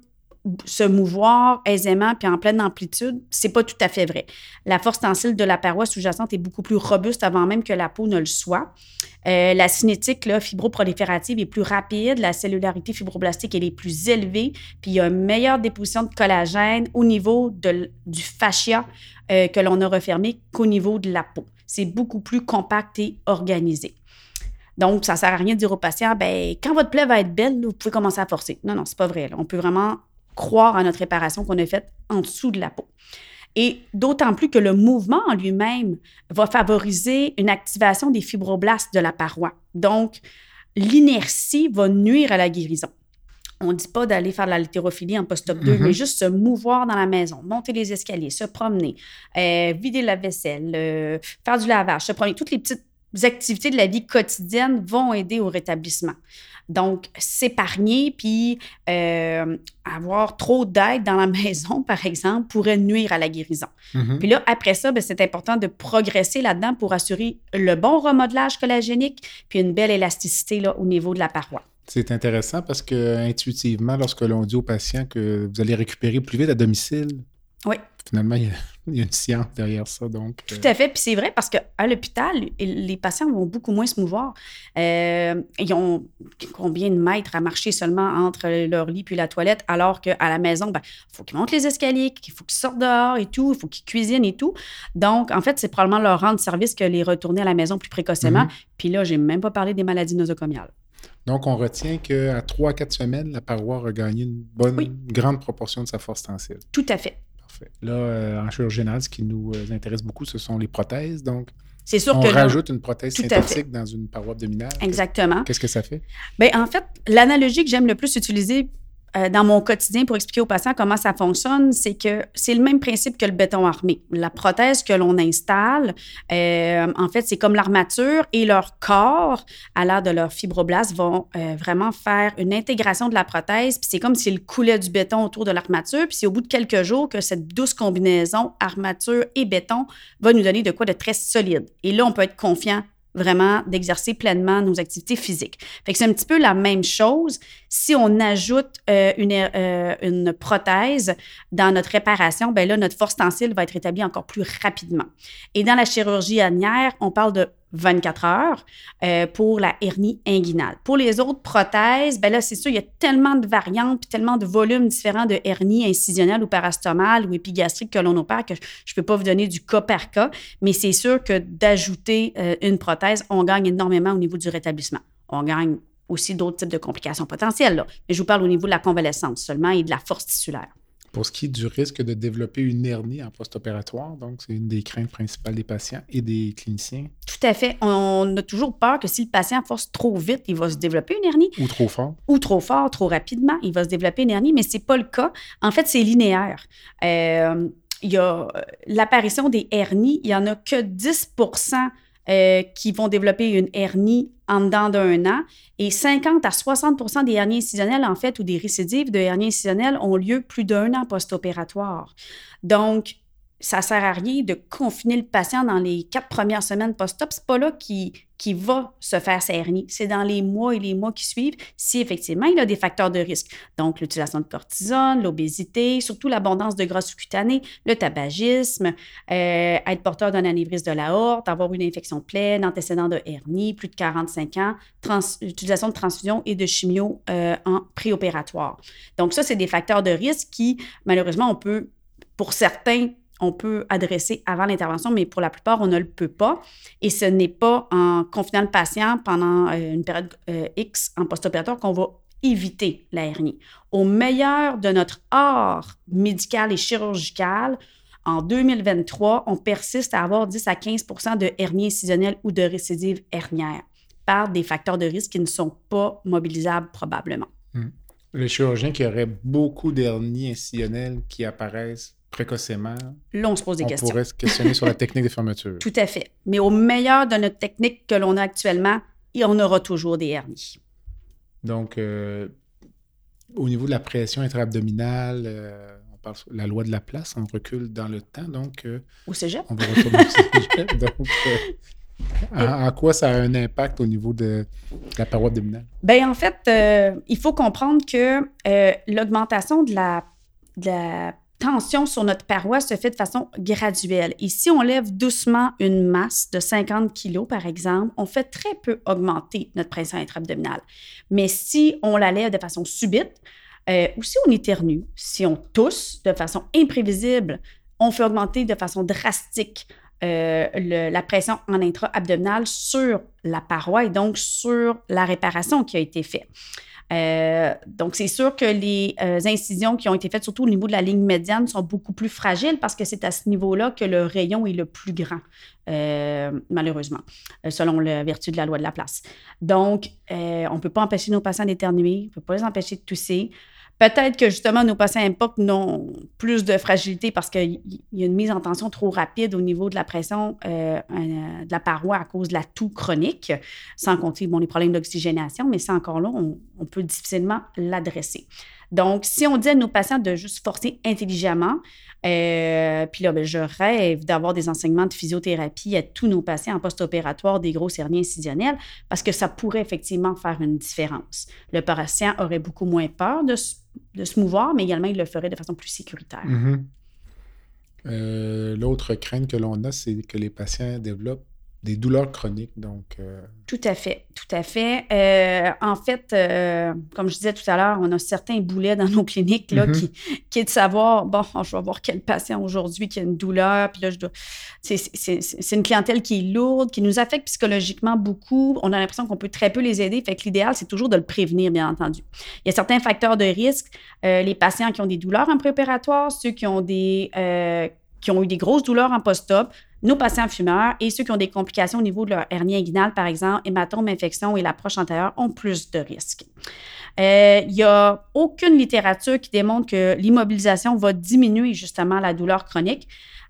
se mouvoir aisément puis en pleine amplitude, c'est pas tout à fait vrai. La force tensile de la paroi sous-jacente est beaucoup plus robuste avant même que la peau ne le soit. Euh, la cinétique là, fibroproliférative est plus rapide, la cellularité fibroblastique elle est plus élevée, puis il y a une meilleure déposition de collagène au niveau du fascia euh, que l'on a refermé qu'au niveau de la peau. C'est beaucoup plus compact et organisé. Donc, ça ne sert à rien de dire au patient, ben, quand votre plaie va être belle, vous pouvez commencer à forcer. Non, non, c'est pas vrai. On peut vraiment croire à notre réparation qu'on a faite en dessous de la peau. Et d'autant plus que le mouvement en lui-même va favoriser une activation des fibroblastes de la paroi. Donc, l'inertie va nuire à la guérison. On ne dit pas d'aller faire de la littérophilie en post-op 2, mm-hmm. mais juste se mouvoir dans la maison, monter les escaliers, se promener, euh, vider la vaisselle, euh, faire du lavage, se promener. Toutes les petites activités de la vie quotidienne vont aider au rétablissement. Donc, s'épargner puis euh, avoir trop d'aide dans la *laughs* maison, par exemple, pourrait nuire à la guérison. Mm-hmm. Puis là, après ça, ben, c'est important de progresser là-dedans pour assurer le bon remodelage collagénique puis une belle élasticité là, au niveau de la paroi. C'est intéressant parce que intuitivement, lorsque l'on dit aux patients que vous allez récupérer plus vite à domicile, oui. Finalement, il y, a, *laughs* une science derrière ça. Donc, Tout à fait. Puis c'est vrai parce qu'à l'hôpital, les patients vont beaucoup moins se mouvoir. Euh, ils ont combien de mètres à marcher seulement entre leur lit puis la toilette, alors qu'à la maison, il ben, faut qu'ils montent les escaliers, qu'il faut qu'ils sortent dehors et tout, il faut qu'ils cuisinent et tout. Donc, en fait, c'est probablement leur rendre service que les retourner à la maison plus précocement. Mm-hmm. Puis là, j'ai même pas parlé des maladies nosocomiales. Donc, on retient qu'à 3 à 4 semaines, la paroi a regagné une bonne, grande proportion de sa force tensile. Tout à fait. Là, euh, en chirurgie générale, ce qui nous euh, intéresse beaucoup, ce sont les prothèses. Donc, c'est sûr on que rajoute une prothèse synthétique dans une paroi abdominale. Exactement. Qu'est-ce que ça fait? Bien, en fait, l'analogie que j'aime le plus utiliser euh, dans mon quotidien pour expliquer aux patients comment ça fonctionne, c'est que c'est le même principe que le béton armé. La prothèse que l'on installe, euh, en fait, c'est comme l'armature et leur corps, à l'aide de leurs fibroblastes, vont euh, vraiment faire une intégration de la prothèse. Puis c'est comme s'il coulait du béton autour de l'armature. Puis c'est au bout de quelques jours que cette douce combinaison armature et béton va nous donner de quoi de très solide. Et là, on peut être confiant vraiment d'exercer pleinement nos activités physiques. C'est un petit peu la même chose si on ajoute euh, une, euh, une, prothèse dans notre réparation, ben là, notre force tensile va être établie encore plus rapidement. Et dans la chirurgie anière, on parle de 24 heures euh, pour la hernie inguinale. Pour les autres prothèses, ben là, c'est sûr, il y a tellement de variantes puis tellement de volumes différents de hernie incisionnelle ou parastomale ou épigastrique que l'on opère que je ne peux pas vous donner du cas par cas, mais c'est sûr que d'ajouter euh, une prothèse, on gagne énormément au niveau du rétablissement. On gagne aussi d'autres types de complications potentielles, mais je vous parle au niveau de la convalescence seulement et de la force tissulaire pour ce qui est du risque de développer une hernie en post-opératoire. Donc, c'est une des craintes principales des patients et des cliniciens. Tout à fait. On a toujours peur que si le patient force trop vite, il va se développer une hernie. Ou trop fort. Ou trop fort, trop rapidement, il va se développer une hernie, mais ce n'est pas le cas. En fait, c'est linéaire. Euh, il y a l'apparition des hernies, il n'y en a que 10 euh, qui vont développer une hernie en dedans d'un an. Et 50 à 60% des hernies incisionnelles, en fait, ou des récidives de hernies incisionnelles ont lieu plus d'un an post-opératoire. Donc, ça sert à rien de confiner le patient dans les quatre premières semaines post-op. Ce pas là qui, qui va se faire sa hernie. C'est dans les mois et les mois qui suivent si effectivement il a des facteurs de risque. Donc, l'utilisation de cortisone, l'obésité, surtout l'abondance de gras sous-cutanés, le tabagisme, euh, être porteur d'un anévrisme de la horte, avoir une infection pleine, antécédent de hernie, plus de 45 ans, utilisation de transfusion et de chimio euh, en préopératoire. Donc, ça, c'est des facteurs de risque qui, malheureusement, on peut, pour certains, on peut adresser avant l'intervention, mais pour la plupart, on ne le peut pas. Et ce n'est pas en confinant le patient pendant euh, une période euh, X en post-opératoire qu'on va éviter la hernie. Au meilleur de notre art médical et chirurgical, en 2023, on persiste à avoir 10 à 15% de hernie incisionnelle ou de récidive hernière par des facteurs de risque qui ne sont pas mobilisables probablement. Hmm. Les chirurgiens qui auraient beaucoup d'hernies incisionnelles qui apparaissent précocement. Là, on se pose des questions. On pourrait se questionner sur la *laughs* technique de fermeture. Tout à fait. Mais au meilleur de notre technique que l'on a actuellement, on aura toujours des hernies. Donc, euh, au niveau de la pression intra-abdominale, euh, on parle de la loi de la place, on recule dans le temps. Donc, euh, au cégep. On va retourner au *laughs* cégep. Donc, en, quoi ça a un impact au niveau de, la paroi abdominale? Bien, en fait, il faut comprendre que l'augmentation de la, de la tension sur notre paroi se fait de façon graduelle. Et si on lève doucement une masse de 50 kg, par exemple, on fait très peu augmenter notre pression intra-abdominale. Mais si on la lève de façon subite, euh, ou si on éternue, si on tousse de façon imprévisible, on fait augmenter de façon drastique euh, la pression en intra-abdominale sur la paroi et donc sur la réparation qui a été faite. Euh, donc, c'est sûr que les euh, incisions qui ont été faites, surtout au niveau de la ligne médiane, sont beaucoup plus fragiles parce que c'est à ce niveau-là que le rayon est le plus grand, euh, malheureusement, selon la vertu de la loi de la place. Donc, on ne peut pas empêcher nos patients d'éternuer, on ne peut pas les empêcher de tousser. Peut-être que justement, nos patients époque n'ont plus de fragilité parce qu'il y a une mise en tension trop rapide au niveau de la pression euh, euh, de la paroi à cause de la toux chronique, sans compter bon, les problèmes d'oxygénation, mais ça encore là, on peut difficilement l'adresser. Donc, si on dit à nos patients de juste forcer intelligemment, euh, puis là, ben, je rêve d'avoir des enseignements de physiothérapie à tous nos patients en post-opératoire des grosses hernies incisionnelles parce que ça pourrait effectivement faire une différence. Le patient aurait beaucoup moins peur de, se mouvoir, mais également il le ferait de façon plus sécuritaire. Mm-hmm. Euh, l'autre crainte que l'on a, c'est que les patients développent des douleurs chroniques. Donc, euh, Tout à fait, tout à fait. Euh, en fait, euh, comme je disais tout à l'heure, on a certains boulets dans nos cliniques là, mm-hmm. qui, est de savoir, bon, je vais voir quel patient aujourd'hui qui a une douleur, puis là, je dois... C'est une clientèle qui est lourde, qui nous affecte psychologiquement beaucoup. On a l'impression qu'on peut très peu les aider, fait que l'idéal, c'est toujours de le prévenir, bien entendu. Il y a certains facteurs de risque, les patients qui ont des douleurs en préopératoire, ceux qui ont des... qui ont eu des grosses douleurs en post-op, nos patients fumeurs et ceux qui ont des complications au niveau de leur hernie inguinale, par exemple, hématome, infection et l'approche antérieure, ont plus de risques. Euh, il n'y a aucune littérature qui démontre que l'immobilisation va diminuer justement la douleur chronique.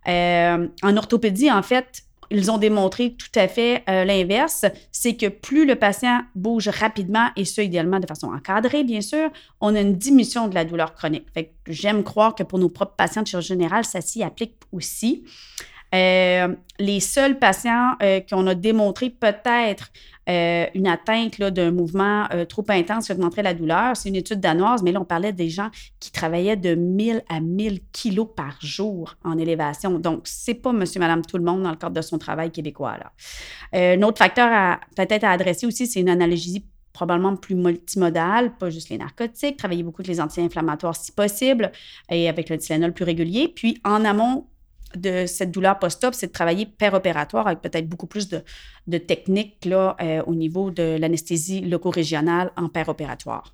Euh, en orthopédie, en fait, ils ont démontré tout à fait euh, l'inverse, c'est que plus le patient bouge rapidement, et ce, idéalement de façon encadrée, bien sûr, on a une diminution de la douleur chronique. j'aime croire que pour nos propres patients de chirurgie générale, ça s'y applique aussi. Les seuls patients qu'on a démontré peut-être une atteinte d'un mouvement trop intense qui augmenterait la douleur, c'est une étude danoise, mais là, on parlait des gens qui travaillaient de 1000 à 1000 kilos par jour en élévation. Donc, c'est pas monsieur, madame, tout le monde dans le cadre de son travail québécois. Un autre facteur peut-être à adresser aussi, c'est une analgésie probablement plus multimodal, pas juste les narcotiques, travailler beaucoup avec les anti-inflammatoires si possible et avec le Tylenol plus régulier. Puis en amont de cette douleur post-op, c'est de travailler opératoire avec peut-être beaucoup plus de, de techniques là, euh, au niveau de l'anesthésie loco-régionale en opératoire.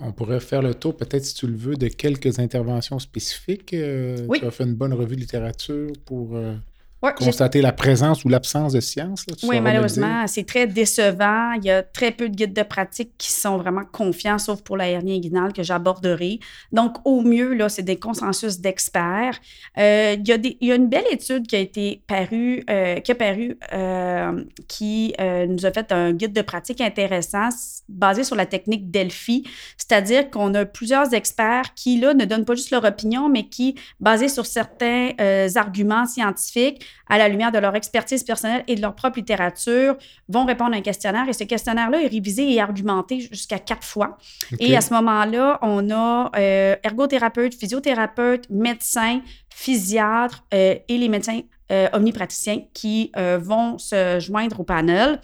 On pourrait faire le tour, peut-être si tu le veux, de quelques interventions spécifiques. Euh, oui. Tu as fait une bonne revue de littérature pour euh, constater la présence ou l'absence de science. oui, malheureusement, c'est très décevant. Il y a très peu de guides de pratique qui sont vraiment confiants, sauf pour la hernie inguinale que j'aborderai. Donc, au mieux, là, c'est des consensus d'experts. Euh, il, y a il, y a une belle étude qui a été parue, euh, qui a paru, euh, qui nous a fait un guide de pratique intéressant basé sur la technique Delphi, c'est-à-dire qu'on a plusieurs experts qui, là, ne donnent pas juste leur opinion, mais qui, basés sur certains arguments scientifiques, à la lumière de leur expertise personnelle et de leur propre littérature, vont répondre à un questionnaire. Et ce questionnaire-là est révisé et argumenté jusqu'à quatre fois. Et à ce moment-là, on a euh, ergothérapeute, physiothérapeute, médecin, physiatre euh, et les médecins euh, omnipraticiens qui vont se joindre au panel.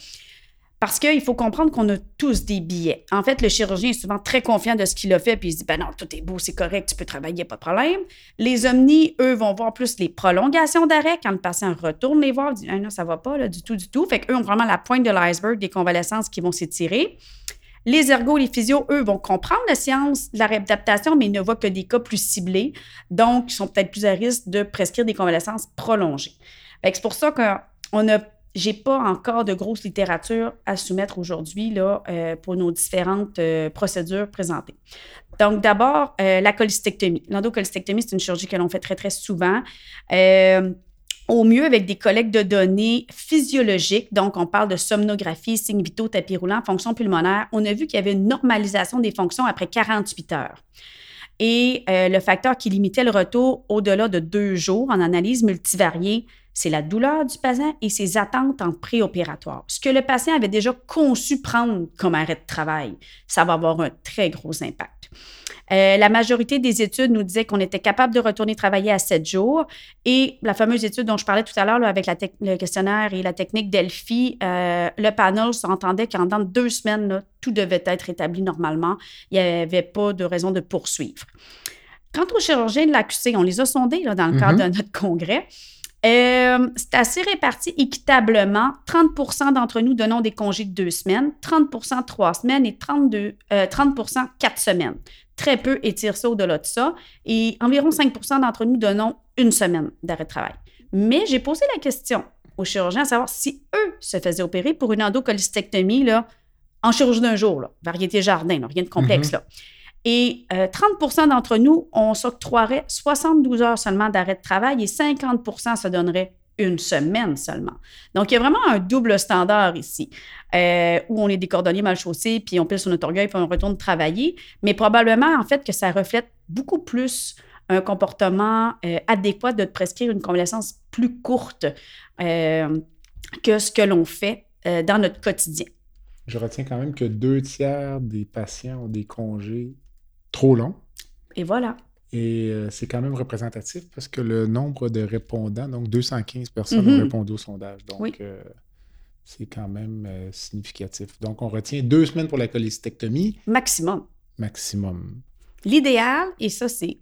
Parce qu'il faut comprendre qu'on a tous des billets. En fait, le chirurgien est souvent très confiant de ce qu'il a fait, puis il se dit, ben non, tout est beau, c'est correct, tu peux travailler, pas de problème. Les omnis, eux, vont voir plus les prolongations d'arrêt quand le patient retourne les voir, dit, ah non, ça va pas, du tout, du tout. Fait qu'eux ont vraiment la pointe de l'iceberg des convalescences qui vont s'étirer. Les ergos, les physios, eux, vont comprendre la science de la réadaptation, mais ils ne voient que des cas plus ciblés. Donc, ils sont peut-être plus à risque de prescrire des convalescences prolongées. C'est pour ça qu'on a j'ai pas encore de grosse littérature à soumettre aujourd'hui euh, pour nos différentes euh, procédures présentées. Donc, d'abord, euh, la cholistectomie. L'endocolistectomie, c'est une chirurgie que l'on fait très, très souvent. au mieux avec des collectes de données physiologiques. Donc, on parle de somnographie, signe vitaux, tapis roulant, fonction pulmonaire. On a vu qu'il y avait une normalisation des fonctions après 48 heures. Et le facteur qui limitait le retour au-delà de deux jours en analyse multivariée, c'est la douleur du patient et ses attentes en préopératoire. Ce que le patient avait déjà conçu prendre comme arrêt de travail, ça va avoir un très gros impact. Euh, la majorité des études nous disaient qu'on était capable de retourner travailler à sept jours. Et la fameuse étude dont je parlais tout à l'heure avec le questionnaire et la technique Delphi, euh, le panel s'entendait qu'en dans deux semaines, tout devait être établi normalement. Il n'y avait pas de raison de poursuivre. Quant aux chirurgiens de l'AQC, on les a sondés là, dans le cadre mm-hmm. de notre congrès. Euh, c'est assez réparti équitablement. 30% d'entre nous donnons des congés de deux semaines, 30% trois semaines et 32, 30% euh, quatre semaines. Très peu étirent ça au-delà de ça. Et environ 5% d'entre nous donnons une semaine d'arrêt de travail. Mais j'ai posé la question aux chirurgiens à savoir si eux se faisaient opérer pour une endocolistectomie là, en chirurgie d'un jour, là, variété jardin, rien de complexe. Mm-hmm. là. Et 30% euh, d'entre nous, on s'octroierait 72 heures seulement d'arrêt de travail et 50% se donnerait une semaine seulement. Donc, il y a vraiment un double standard ici, euh, où on est des cordonniers mal chaussés, puis on pile sur notre orgueil, puis on retourne travailler. Mais probablement, en fait, que ça reflète beaucoup plus un comportement euh, adéquat de prescrire une convalescence plus courte que ce que l'on fait dans notre quotidien. Je retiens quand même que deux tiers des patients ont des congés trop long. Et voilà. Et euh, c'est quand même représentatif parce que le nombre de répondants, donc 215 personnes ont mhm. répondu au sondage. Donc, euh, c'est quand même euh, significatif. Donc, on retient deux semaines pour la cholestectomie. Maximum. Maximum. L'idéal, et ça, c'est.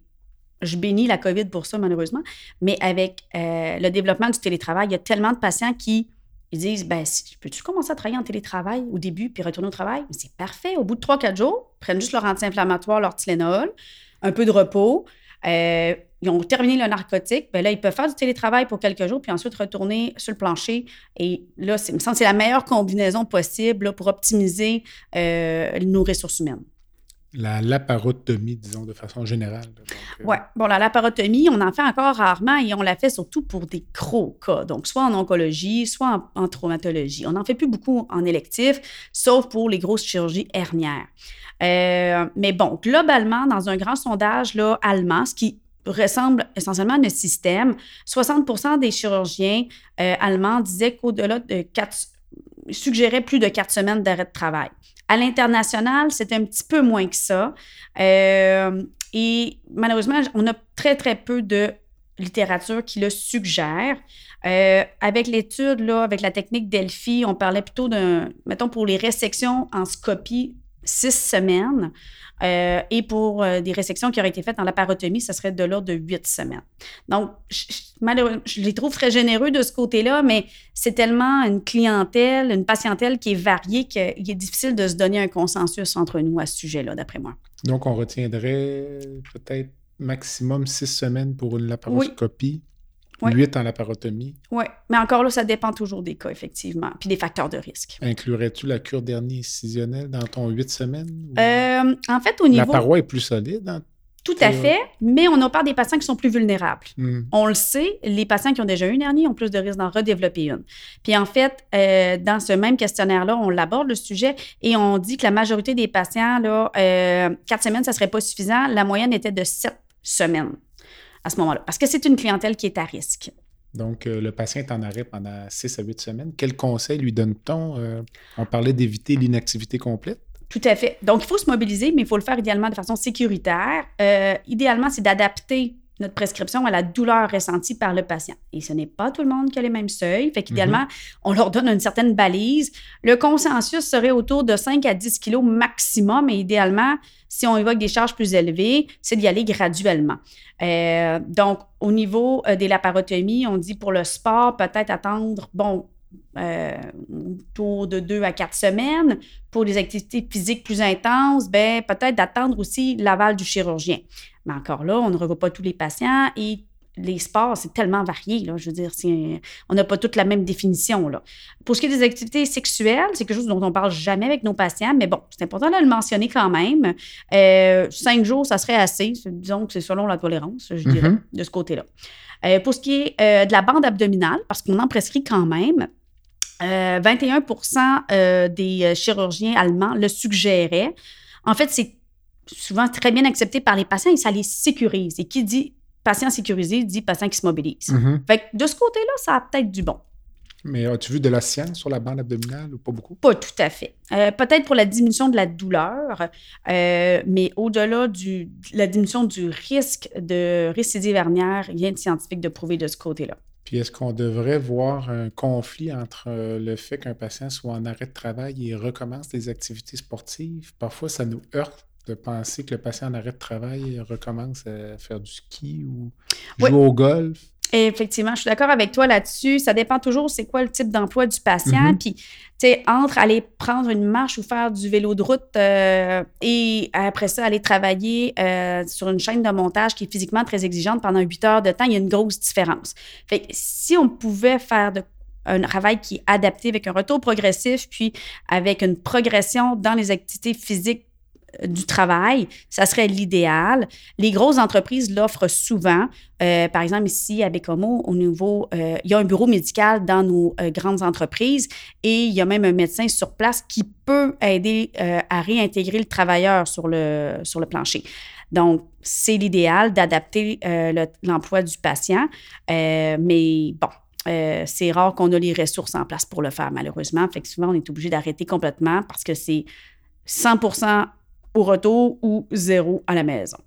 Je bénis la COVID pour ça, malheureusement, mais avec le développement du télétravail, il y a tellement de patients qui ils disent ben, peux-tu commencer à travailler en télétravail au début puis retourner au travail? C'est parfait. Au bout de 3-4 jours, ils prennent juste leur anti-inflammatoire, leur Tylenol, un peu de repos. Euh, ils ont terminé le narcotique. Ben là, ils peuvent faire du télétravail pour quelques jours puis ensuite retourner sur le plancher. Et là, il me semble c'est la meilleure combinaison possible pour optimiser euh, nos ressources humaines la laparotomie, disons, de façon générale. Euh, oui. Bon, la laparotomie, on en fait encore rarement et on la fait surtout pour des gros cas. Donc, soit en oncologie, soit en, traumatologie. On n'en fait plus beaucoup en électif, sauf pour les grosses chirurgies hernières. Euh, mais bon, globalement, dans un grand sondage là, allemand, ce qui ressemble essentiellement à notre système. 60 des chirurgiens euh, allemands disaient qu'au-delà de quatre, suggéraient plus de quatre semaines d'arrêt de travail. À l'international, c'est un petit peu moins que ça. Euh, et malheureusement, on a très, très peu de littérature qui le suggère. Euh, avec l'étude, avec la technique Delphi, on parlait plutôt d'un, mettons, pour les resections en scopie, six semaines. Euh, et pour euh, des résections qui auraient été faites dans la parotomie, ça serait de l'ordre de huit semaines. Donc, je, malheureusement, je les trouve très généreux de ce côté-là, mais c'est tellement une clientèle, une patientèle qui est variée qu'il est difficile de se donner un consensus entre nous à ce sujet-là, d'après moi. Donc, on retiendrait peut-être maximum six semaines pour une laparoscopie? 8 en laparotomie. Oui, mais encore là, ça dépend toujours des cas, effectivement, puis des facteurs de risque. Inclurais-tu la cure dernier incisionnelle dans ton 8 semaines? Euh, en fait, au niveau... La paroi est plus solide? Hein? Tout à fait, mais on a pas des patients qui sont plus vulnérables. Hmm. On le sait, les patients qui ont déjà eu une hernie ont plus de risques d'en redévelopper une. Puis en fait, euh, dans ce même questionnaire-là, on l'aborde le sujet et on dit que la majorité des patients, là, euh, quatre semaines, ça serait pas suffisant. La moyenne était de sept semaines à ce moment-là, parce que c'est une clientèle qui est à risque. Donc, euh, le patient est en arrêt pendant 6 à 8 semaines. Quel conseil lui donne-t-on? Euh, on parlait d'éviter l'inactivité complète? Tout à fait. Donc, il faut se mobiliser, mais il faut le faire idéalement de façon sécuritaire. Euh, idéalement, c'est d'adapter notre prescription à la douleur ressentie par le patient. Et ce n'est pas tout le monde qui a les mêmes seuils. Fait qu'idéalement, mhm. on leur donne une certaine balise. Le consensus serait autour de 5 à 10 kilos maximum. Et idéalement, si on évoque des charges plus élevées, c'est d'y aller graduellement. Euh, donc, au niveau euh, des laparotomies, on dit pour le sport, peut-être attendre, bon, euh, autour de deux à quatre semaines. Pour les activités physiques plus intenses, ben, peut-être d'attendre aussi l'aval du chirurgien. Mais encore là, on ne revoit pas tous les patients et les sports, c'est tellement varié. Là, je veux dire, on n'a pas toute la même définition. Là. Pour ce qui est des activités sexuelles, c'est quelque chose dont on ne parle jamais avec nos patients, mais bon, c'est important de le mentionner quand même. Euh, cinq jours, ça serait assez. Disons que c'est selon la tolérance, je dirais, mm-hmm. de ce côté-là. Euh, pour ce qui est euh, de la bande abdominale, parce qu'on en prescrit quand même, 21% des chirurgiens allemands le suggéraient. En fait, c'est souvent très bien accepté par les patients et ça les sécurise. Et qui dit patient sécurisé dit patient qui se mobilise. Mm-hmm. Fait que de ce côté-là, ça a peut-être du bon. Mais as-tu vu de la science sur la bande abdominale ou pas beaucoup? Pas tout à fait. Euh, peut-être pour la diminution de la douleur, euh, mais au-delà de la diminution du risque de récidive hernière, rien de scientifique de prouver de ce côté-là. Puis est-ce qu'on devrait voir un conflit entre euh, le fait qu'un patient soit en arrêt de travail et recommence des activités sportives? Parfois, ça nous heurte de penser que le patient en arrêt de travail recommence à faire du ski ou jouer au golf. Effectivement, je suis d'accord avec toi là-dessus. Ça dépend toujours c'est quoi le type d'emploi du patient. Mm-hmm. Puis, tu sais, entre aller prendre une marche ou faire du vélo de route euh, et après ça, aller travailler euh, sur une chaîne de montage qui est physiquement très exigeante pendant huit heures de temps, il y a une grosse différence. Fait que si on pouvait faire un travail qui est adapté avec un retour progressif, puis avec une progression dans les activités physiques du travail, ça serait l'idéal. Les grosses entreprises l'offrent souvent. Euh, par exemple, ici à Bécomo, au niveau, euh, il y a un bureau médical dans nos euh, grandes entreprises et il y a même un médecin sur place qui peut aider à réintégrer le travailleur sur le, sur le plancher. Donc, c'est l'idéal d'adapter l'emploi du patient. mais bon, c'est rare qu'on ait les ressources en place pour le faire, malheureusement. Fait que souvent, on est obligé d'arrêter complètement parce que c'est 100 au retour ou zéro à la maison.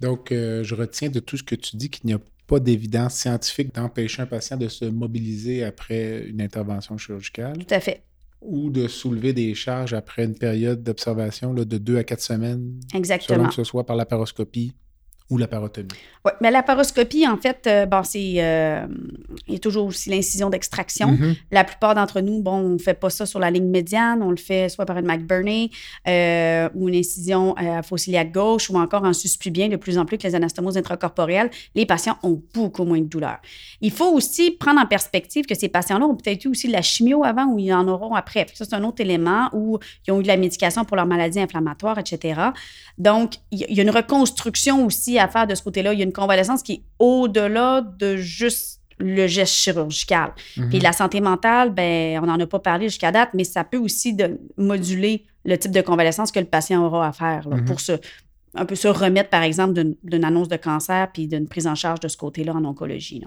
Donc, euh, je retiens de tout ce que tu dis qu'il n'y a pas d'évidence scientifique d'empêcher un patient de se mobiliser après une intervention chirurgicale. Tout à fait. Ou de soulever des charges après une période d'observation de deux à quatre semaines. Exactement. Selon que ce soit par la paroscopie ou la parotomie. Oui, mais la paroscopie, en fait, euh, bon, c'est. Euh, il y a toujours aussi l'incision d'extraction. Mm-hmm. La plupart d'entre nous, bon, on ne fait pas ça sur la ligne médiane, on le fait soit par une McBurney euh, ou une incision à fossiliaque gauche ou encore en bien de plus en plus que les anastomoses intracorporelles. Les patients ont beaucoup moins de douleur. Il faut aussi prendre en perspective que ces patients-là ont peut-être eu aussi de la chimio avant ou ils en auront après. Ça, c'est un autre élément où ils ont eu de la médication pour leur maladie inflammatoire, etc. Donc, il y a une reconstruction aussi à faire de ce côté-là. Il y a une convalescence qui est au-delà de juste le geste chirurgical. Mhm. Puis la santé mentale, ben, on n'en a pas parlé jusqu'à date, mais ça peut aussi de moduler le type de convalescence que le patient aura à faire mhm. pour se un peu se remettre, par exemple, d'une annonce de cancer puis d'une prise en charge de ce côté-là en oncologie.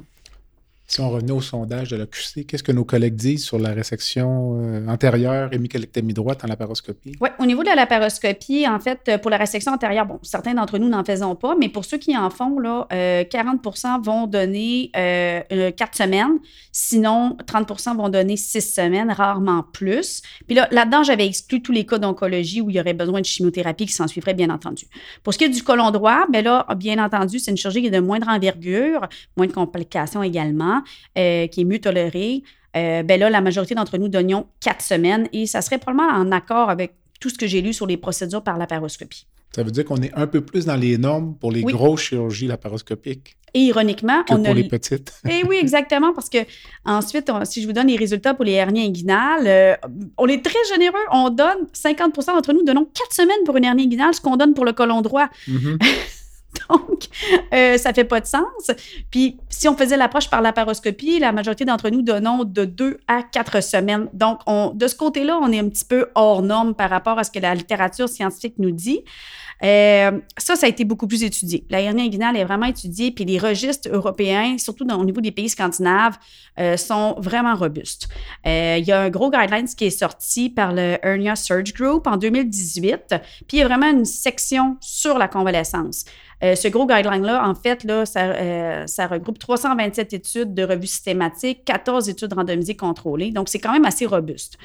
Si on revenait au sondage de la QC, qu'est-ce que nos collègues disent sur la résection euh, antérieure hémicolectomie droite en laparoscopie? Oui, au niveau de la laparoscopie, en fait, euh, pour la résection antérieure, bon, certains d'entre nous n'en faisons pas, mais pour ceux qui en font, là, 40% euh, vont donner euh, 4 semaines, sinon 30% vont donner 6 semaines, rarement plus. Puis là, là-dedans, j'avais exclu tous les cas d'oncologie où il y aurait besoin de chimiothérapie qui s'en suivrait, bien entendu. Pour ce qui est du colon droit, bien là, bien entendu, c'est une chirurgie qui est de moindre envergure, moins de complications également. Euh, qui est mieux toléré, euh, ben là, la majorité d'entre nous donnions quatre semaines et ça serait probablement en accord avec tout ce que j'ai lu sur les procédures par laparoscopie. Ça veut dire qu'on est un peu plus dans les normes pour les grosses chirurgies laparoscopiques. Et ironiquement, que on pour les petites. Et eh oui, *laughs* exactement, parce que ensuite, si je vous donne les résultats pour les hernies inguinales, euh, on est très généreux. On donne 50% d'entre nous donnons quatre semaines pour une hernie inguinale, ce qu'on donne pour le colon droit. Mm-hmm. *laughs* *laughs* Donc, euh, ça fait pas de sens. Puis, si on faisait l'approche par la paroscopie, la majorité d'entre nous donnons de deux à quatre semaines. Donc, on, de ce côté-là, on est un petit peu hors norme par rapport à ce que la littérature scientifique nous dit. Euh, ça, ça a été beaucoup plus étudié. La hernie inguinale est vraiment étudiée, puis les registres européens, surtout au niveau des pays scandinaves, euh, sont vraiment robustes. Il y a un gros guideline qui est sorti par le Hernia Surge Group en 2018, puis il y a vraiment une section sur la convalescence. Ce gros guideline-là, en fait, là, ça, ça, regroupe 327 études de revues systématiques, 14 études randomisées contrôlées. Donc, c'est quand même assez robuste.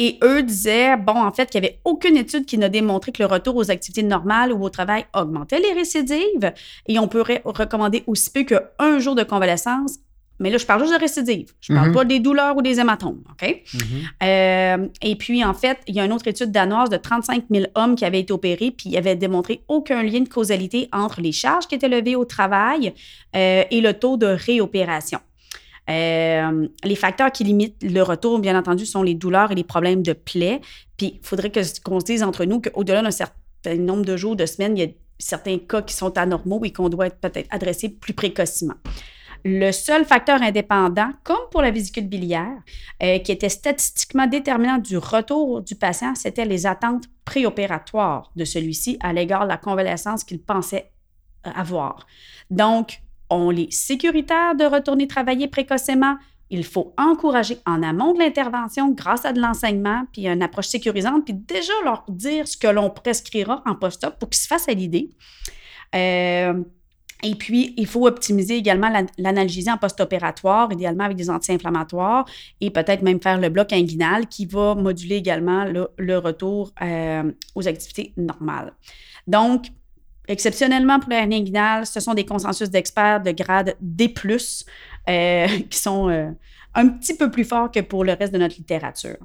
Et eux disaient, bon, en fait, qu'il n'y avait aucune étude qui n'a démontré que le retour aux activités normales ou au travail augmentait les récidives. Et on pourrait recommander aussi peu qu'un jour de convalescence. Mais là, je parle juste de récidives. Je ne parle mhm. pas des douleurs ou des hématomes. OK? Mhm. Euh, et puis, en fait, il y a une autre étude danoise de 35 000 hommes qui avaient été opérés, puis il avait démontré aucun lien de causalité entre les charges qui étaient levées au travail euh, et le taux de réopération. Euh, les facteurs qui limitent le retour, bien entendu, sont les douleurs et les problèmes de plaie. Puis, il faudrait qu'on se dise entre nous qu'au-delà d'un certain nombre de jours, de semaines, il y a certains cas qui sont anormaux et qu'on doit peut-être adresser plus précocement. Le seul facteur indépendant, comme pour la vésicule biliaire, euh, qui était statistiquement déterminant du retour du patient, c'était les attentes préopératoires de celui-ci à l'égard de la convalescence qu'il pensait avoir. Donc, on est sécuritaire de retourner travailler précocement. Il faut encourager en amont de l'intervention grâce à de l'enseignement, puis une approche sécurisante, puis déjà leur dire ce que l'on prescrira en post-op pour qu'ils se fassent à l'idée. Euh, et puis, il faut optimiser également l'analgésie en post-opératoire, idéalement avec des anti-inflammatoires, et peut-être même faire le bloc inguinal qui va moduler également le, retour euh, aux activités normales. Donc, Exceptionnellement pour la hernie inguinale, ce sont des consensus d'experts de grade D+, euh, *laughs* qui sont euh, un petit peu plus forts que pour le reste de notre littérature.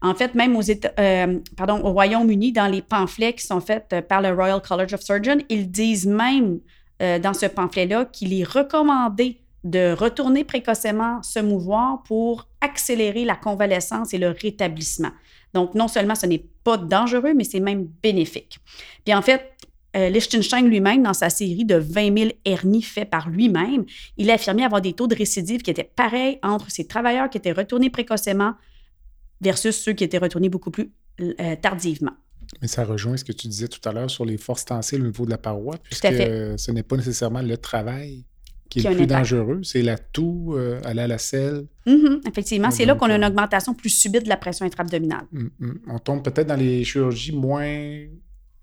En fait, même au Royaume-Uni, dans les pamphlets qui sont faits par le Royal College of Surgeons, ils disent même dans ce pamphlet-là qu'il est recommandé de retourner précocement se mouvoir pour accélérer la convalescence et le rétablissement. Donc, non seulement ce n'est pas dangereux, mais c'est même bénéfique. Puis en fait, euh, Liechtenstein lui-même, dans sa série de 20 000 hernies faites par lui-même, il a affirmé avoir des taux de récidive qui étaient pareils entre ces travailleurs qui étaient retournés précocement versus ceux qui étaient retournés beaucoup plus euh, tardivement. Mais ça rejoint ce que tu disais tout à l'heure sur les forces tensiles au niveau de la paroi, puisque ce n'est pas nécessairement le travail qui est le plus dangereux, c'est l'atout, euh, aller à la selle. Mm-hmm, effectivement, c'est là qu'on a une augmentation plus subite de la pression intra-abdominale. Mm, mm. On tombe peut-être dans les chirurgies moins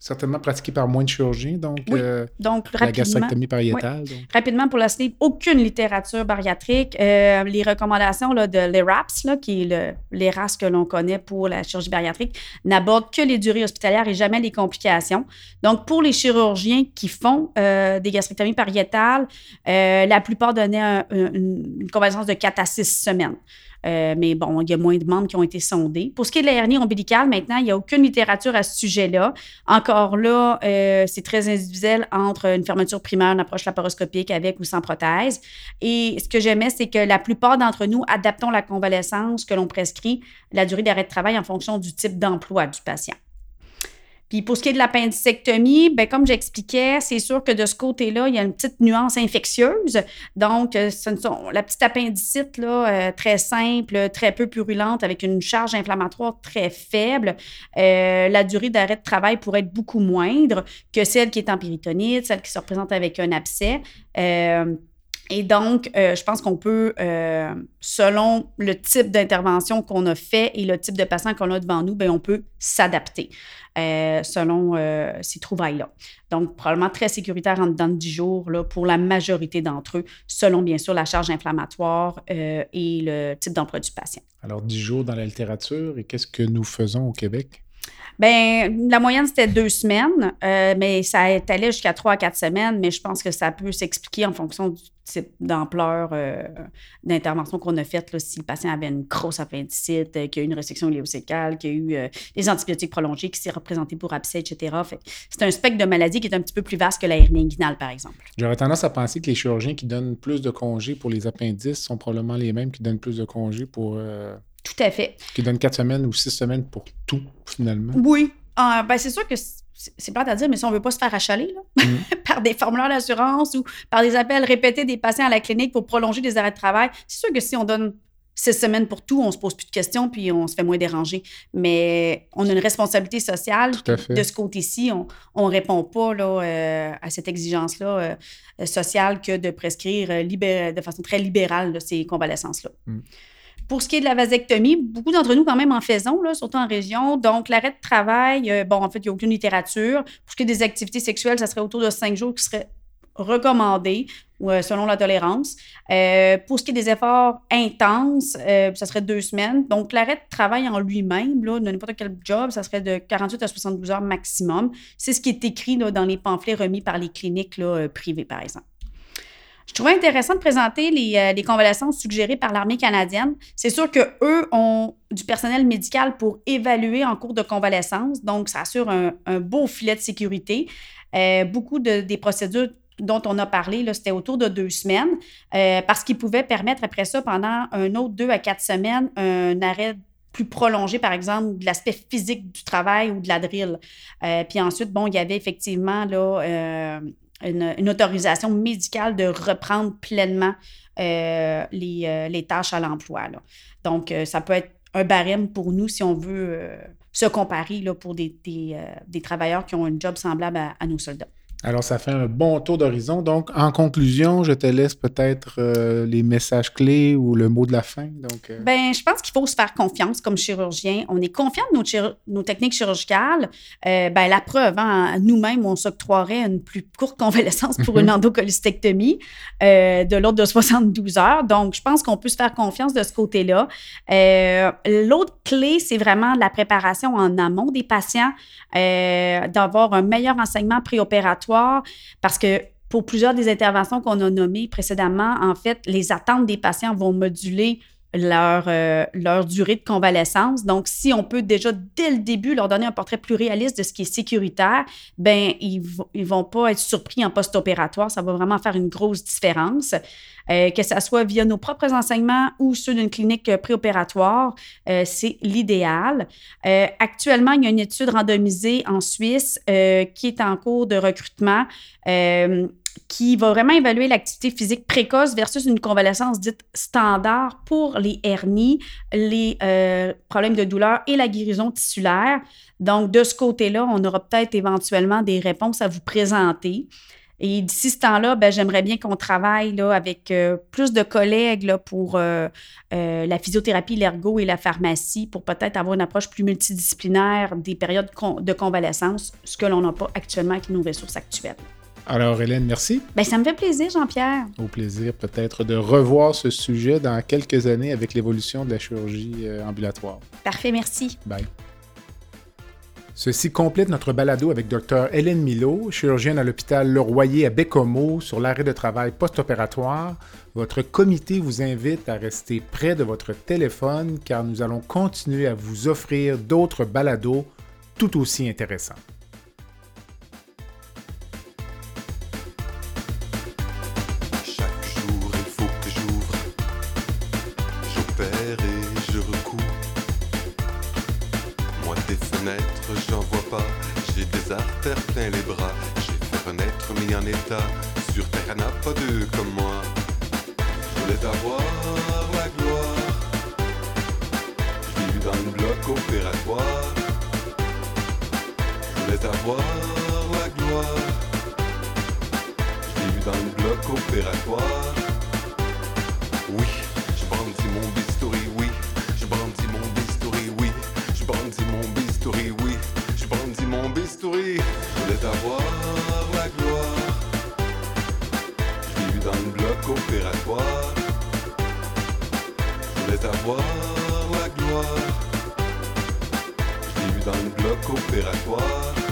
certainement pratiqué par moins de chirurgiens, donc, euh, donc la gastrectomie pariétale. Rapidement pour la sleep, aucune littérature bariatrique. Euh, les recommandations là, de l'ERAPS, qui est l'ERAS que l'on connaît pour la chirurgie bariatrique, n'abordent que les durées hospitalières et jamais les complications. Donc, pour les chirurgiens qui font euh, des gastrectomies pariétales, la plupart donnaient une, une convalescence de 4 à 6 semaines. Euh, mais bon, il y a moins de membres qui ont été sondés. Pour ce qui est de la hernie ombilicale, maintenant, il n'y a aucune littérature à ce sujet-là. Encore là, euh, c'est très individuel entre une fermeture primaire, une approche laparoscopique avec ou sans prothèse. Et ce que j'aimais, c'est que la plupart d'entre nous adaptons la convalescence que l'on prescrit, la durée d'arrêt de travail en fonction du type d'emploi du patient. Puis pour ce qui est de l'appendicectomie, ben comme j'expliquais, c'est sûr que de ce côté-là, il y a une petite nuance infectieuse. Donc, euh, la petite appendicite, là, euh, très simple, très peu purulente, avec une charge inflammatoire très faible, euh, la durée d'arrêt de travail pourrait être beaucoup moindre que celle qui est en péritonite, celle qui se représente avec un abcès. Et donc, je pense qu'on peut, selon le type d'intervention qu'on a fait et le type de patient qu'on a devant nous, bien, on peut s'adapter euh, selon ces trouvailles-là. Donc, probablement très sécuritaire en dedans de 10 jours là, pour la majorité d'entre eux, selon bien sûr la charge inflammatoire et le type d'emploi du patient. Alors, 10 jours dans la littérature, et qu'est-ce que nous faisons au Québec? Ben, la moyenne, c'était deux semaines, euh, mais ça allé jusqu'à trois à quatre semaines, mais je pense que ça peut s'expliquer en fonction du type d'ampleur euh, d'intervention qu'on a faite. si le patient avait une grosse appendicite, euh, qu'il y a eu une restriction iléocécale, qu'il y a eu des antibiotiques prolongés, qui s'est représenté pour abcès, etc. c'est un spectre de maladie qui est un petit peu plus vaste que la hernie inguinale, par exemple. J'aurais tendance à penser que les chirurgiens qui donnent plus de congés pour les appendices sont probablement les mêmes qui donnent plus de congés pour tout à fait. Qui donne quatre semaines ou six semaines pour tout, finalement. Oui. Ah, ben c'est sûr que c'est plate à dire, mais si on ne veut pas se faire achaler là, mm. *laughs* par des formulaires d'assurance ou par des appels répétés des patients à la clinique pour prolonger des arrêts de travail, c'est sûr que si on donne six semaines pour tout, on se pose plus de questions puis on se fait moins déranger. Mais on a une responsabilité sociale. De ce côté-ci, on ne répond pas là, euh, à cette exigence-là euh, sociale que de prescrire euh, de façon très libérale ces convalescences-là. Mm. Pour ce qui est de la vasectomie, beaucoup d'entre nous, quand même, en faisons, surtout en région. Donc, l'arrêt de travail, euh, bon, en fait, il n'y a aucune littérature. Pour ce qui est des activités sexuelles, ça serait autour de cinq jours qui seraient recommandés euh, selon la tolérance. Euh, pour ce qui est des efforts intenses, ça serait deux semaines. Donc, l'arrêt de travail en lui-même, de n'importe quel job, ça serait de 48 à 72 heures maximum. C'est ce qui est écrit dans les pamphlets remis par les cliniques privées, par exemple. Je trouvais intéressant de présenter les, euh, les convalescences suggérées par l'armée canadienne. C'est sûr qu'eux ont du personnel médical pour évaluer en cours de convalescence, donc ça assure un, beau filet de sécurité. Euh, beaucoup de, des procédures dont on a parlé, c'était autour de deux semaines, euh, parce qu'ils pouvaient permettre après ça, pendant un autre deux à quatre semaines, un arrêt plus prolongé, par exemple, de l'aspect physique du travail ou de la drill. puis ensuite, bon, il y avait effectivement là, une, autorisation médicale de reprendre pleinement euh, les, euh, les, tâches à l'emploi. Donc, euh, ça peut être un barème pour nous si on veut se comparer là, pour des, des, travailleurs qui ont un job semblable à nos soldats. Alors, ça fait un bon tour d'horizon. Donc, en conclusion, je te laisse peut-être euh, les messages clés ou le mot de la fin. Donc, euh. Ben, je pense qu'il faut se faire confiance comme chirurgien. On est confiant de nos, nos techniques chirurgicales. Euh, ben, la preuve, hein, nous-mêmes, on s'octroierait une plus courte convalescence pour une endocolistectomie de l'ordre de 72 heures. Donc, je pense qu'on peut se faire confiance de ce côté-là. L'autre clé, c'est vraiment la préparation en amont des patients, d'avoir un meilleur enseignement préopératoire parce que pour plusieurs des interventions qu'on a nommées précédemment, en fait, les attentes des patients vont moduler leur, euh, leur durée de convalescence. Donc, si on peut déjà, dès le début, leur donner un portrait plus réaliste de ce qui est sécuritaire, ben ils ne vont pas être surpris en post-opératoire. Ça va vraiment faire une grosse différence. Euh, que ce soit via nos propres enseignements ou ceux d'une clinique préopératoire, euh, c'est l'idéal. Euh, actuellement, il y a une étude randomisée en Suisse qui est en cours de recrutement qui va vraiment évaluer l'activité physique précoce versus une convalescence dite standard pour les hernies, les problèmes de douleur et la guérison tissulaire. Donc, de ce côté-là, on aura peut-être éventuellement des réponses à vous présenter. Et d'ici ce temps-là, ben, j'aimerais bien qu'on travaille là, avec euh, plus de collègues là, pour euh, euh, la physiothérapie, l'ergo et la pharmacie pour peut-être avoir une approche plus multidisciplinaire des périodes de convalescence, ce que l'on n'a pas actuellement avec nos ressources actuelles. Alors, Hélène, merci. Ben, ça me fait plaisir, Jean-Pierre. Au plaisir peut-être de revoir ce sujet dans quelques années avec l'évolution de la chirurgie ambulatoire. Parfait, merci. Bye. Ceci complète notre balado avec Dr. Hélène Milo, chirurgienne à l'hôpital Le Royer à Bécomo sur l'arrêt de travail post-opératoire. Votre comité vous invite à rester près de votre téléphone car nous allons continuer à vous offrir d'autres balados tout aussi intéressants. Artères plein les bras. J'ai fait renaître mis en état. Sur terre, n'a pas deux comme moi. Je voulais avoir la gloire. J'ai vu dans le bloc opératoire. Je voulais avoir la gloire. J'ai vu dans le bloc opératoire. Oui, je brandis mon bistouri, oui. Je brandis mon bistouri, oui. Je brandis mon bistouri, oui. Bistouri. Je voulais avoir la gloire. Je vu dans le bloc opératoire. Je voulais avoir la gloire. Je vu dans le bloc opératoire.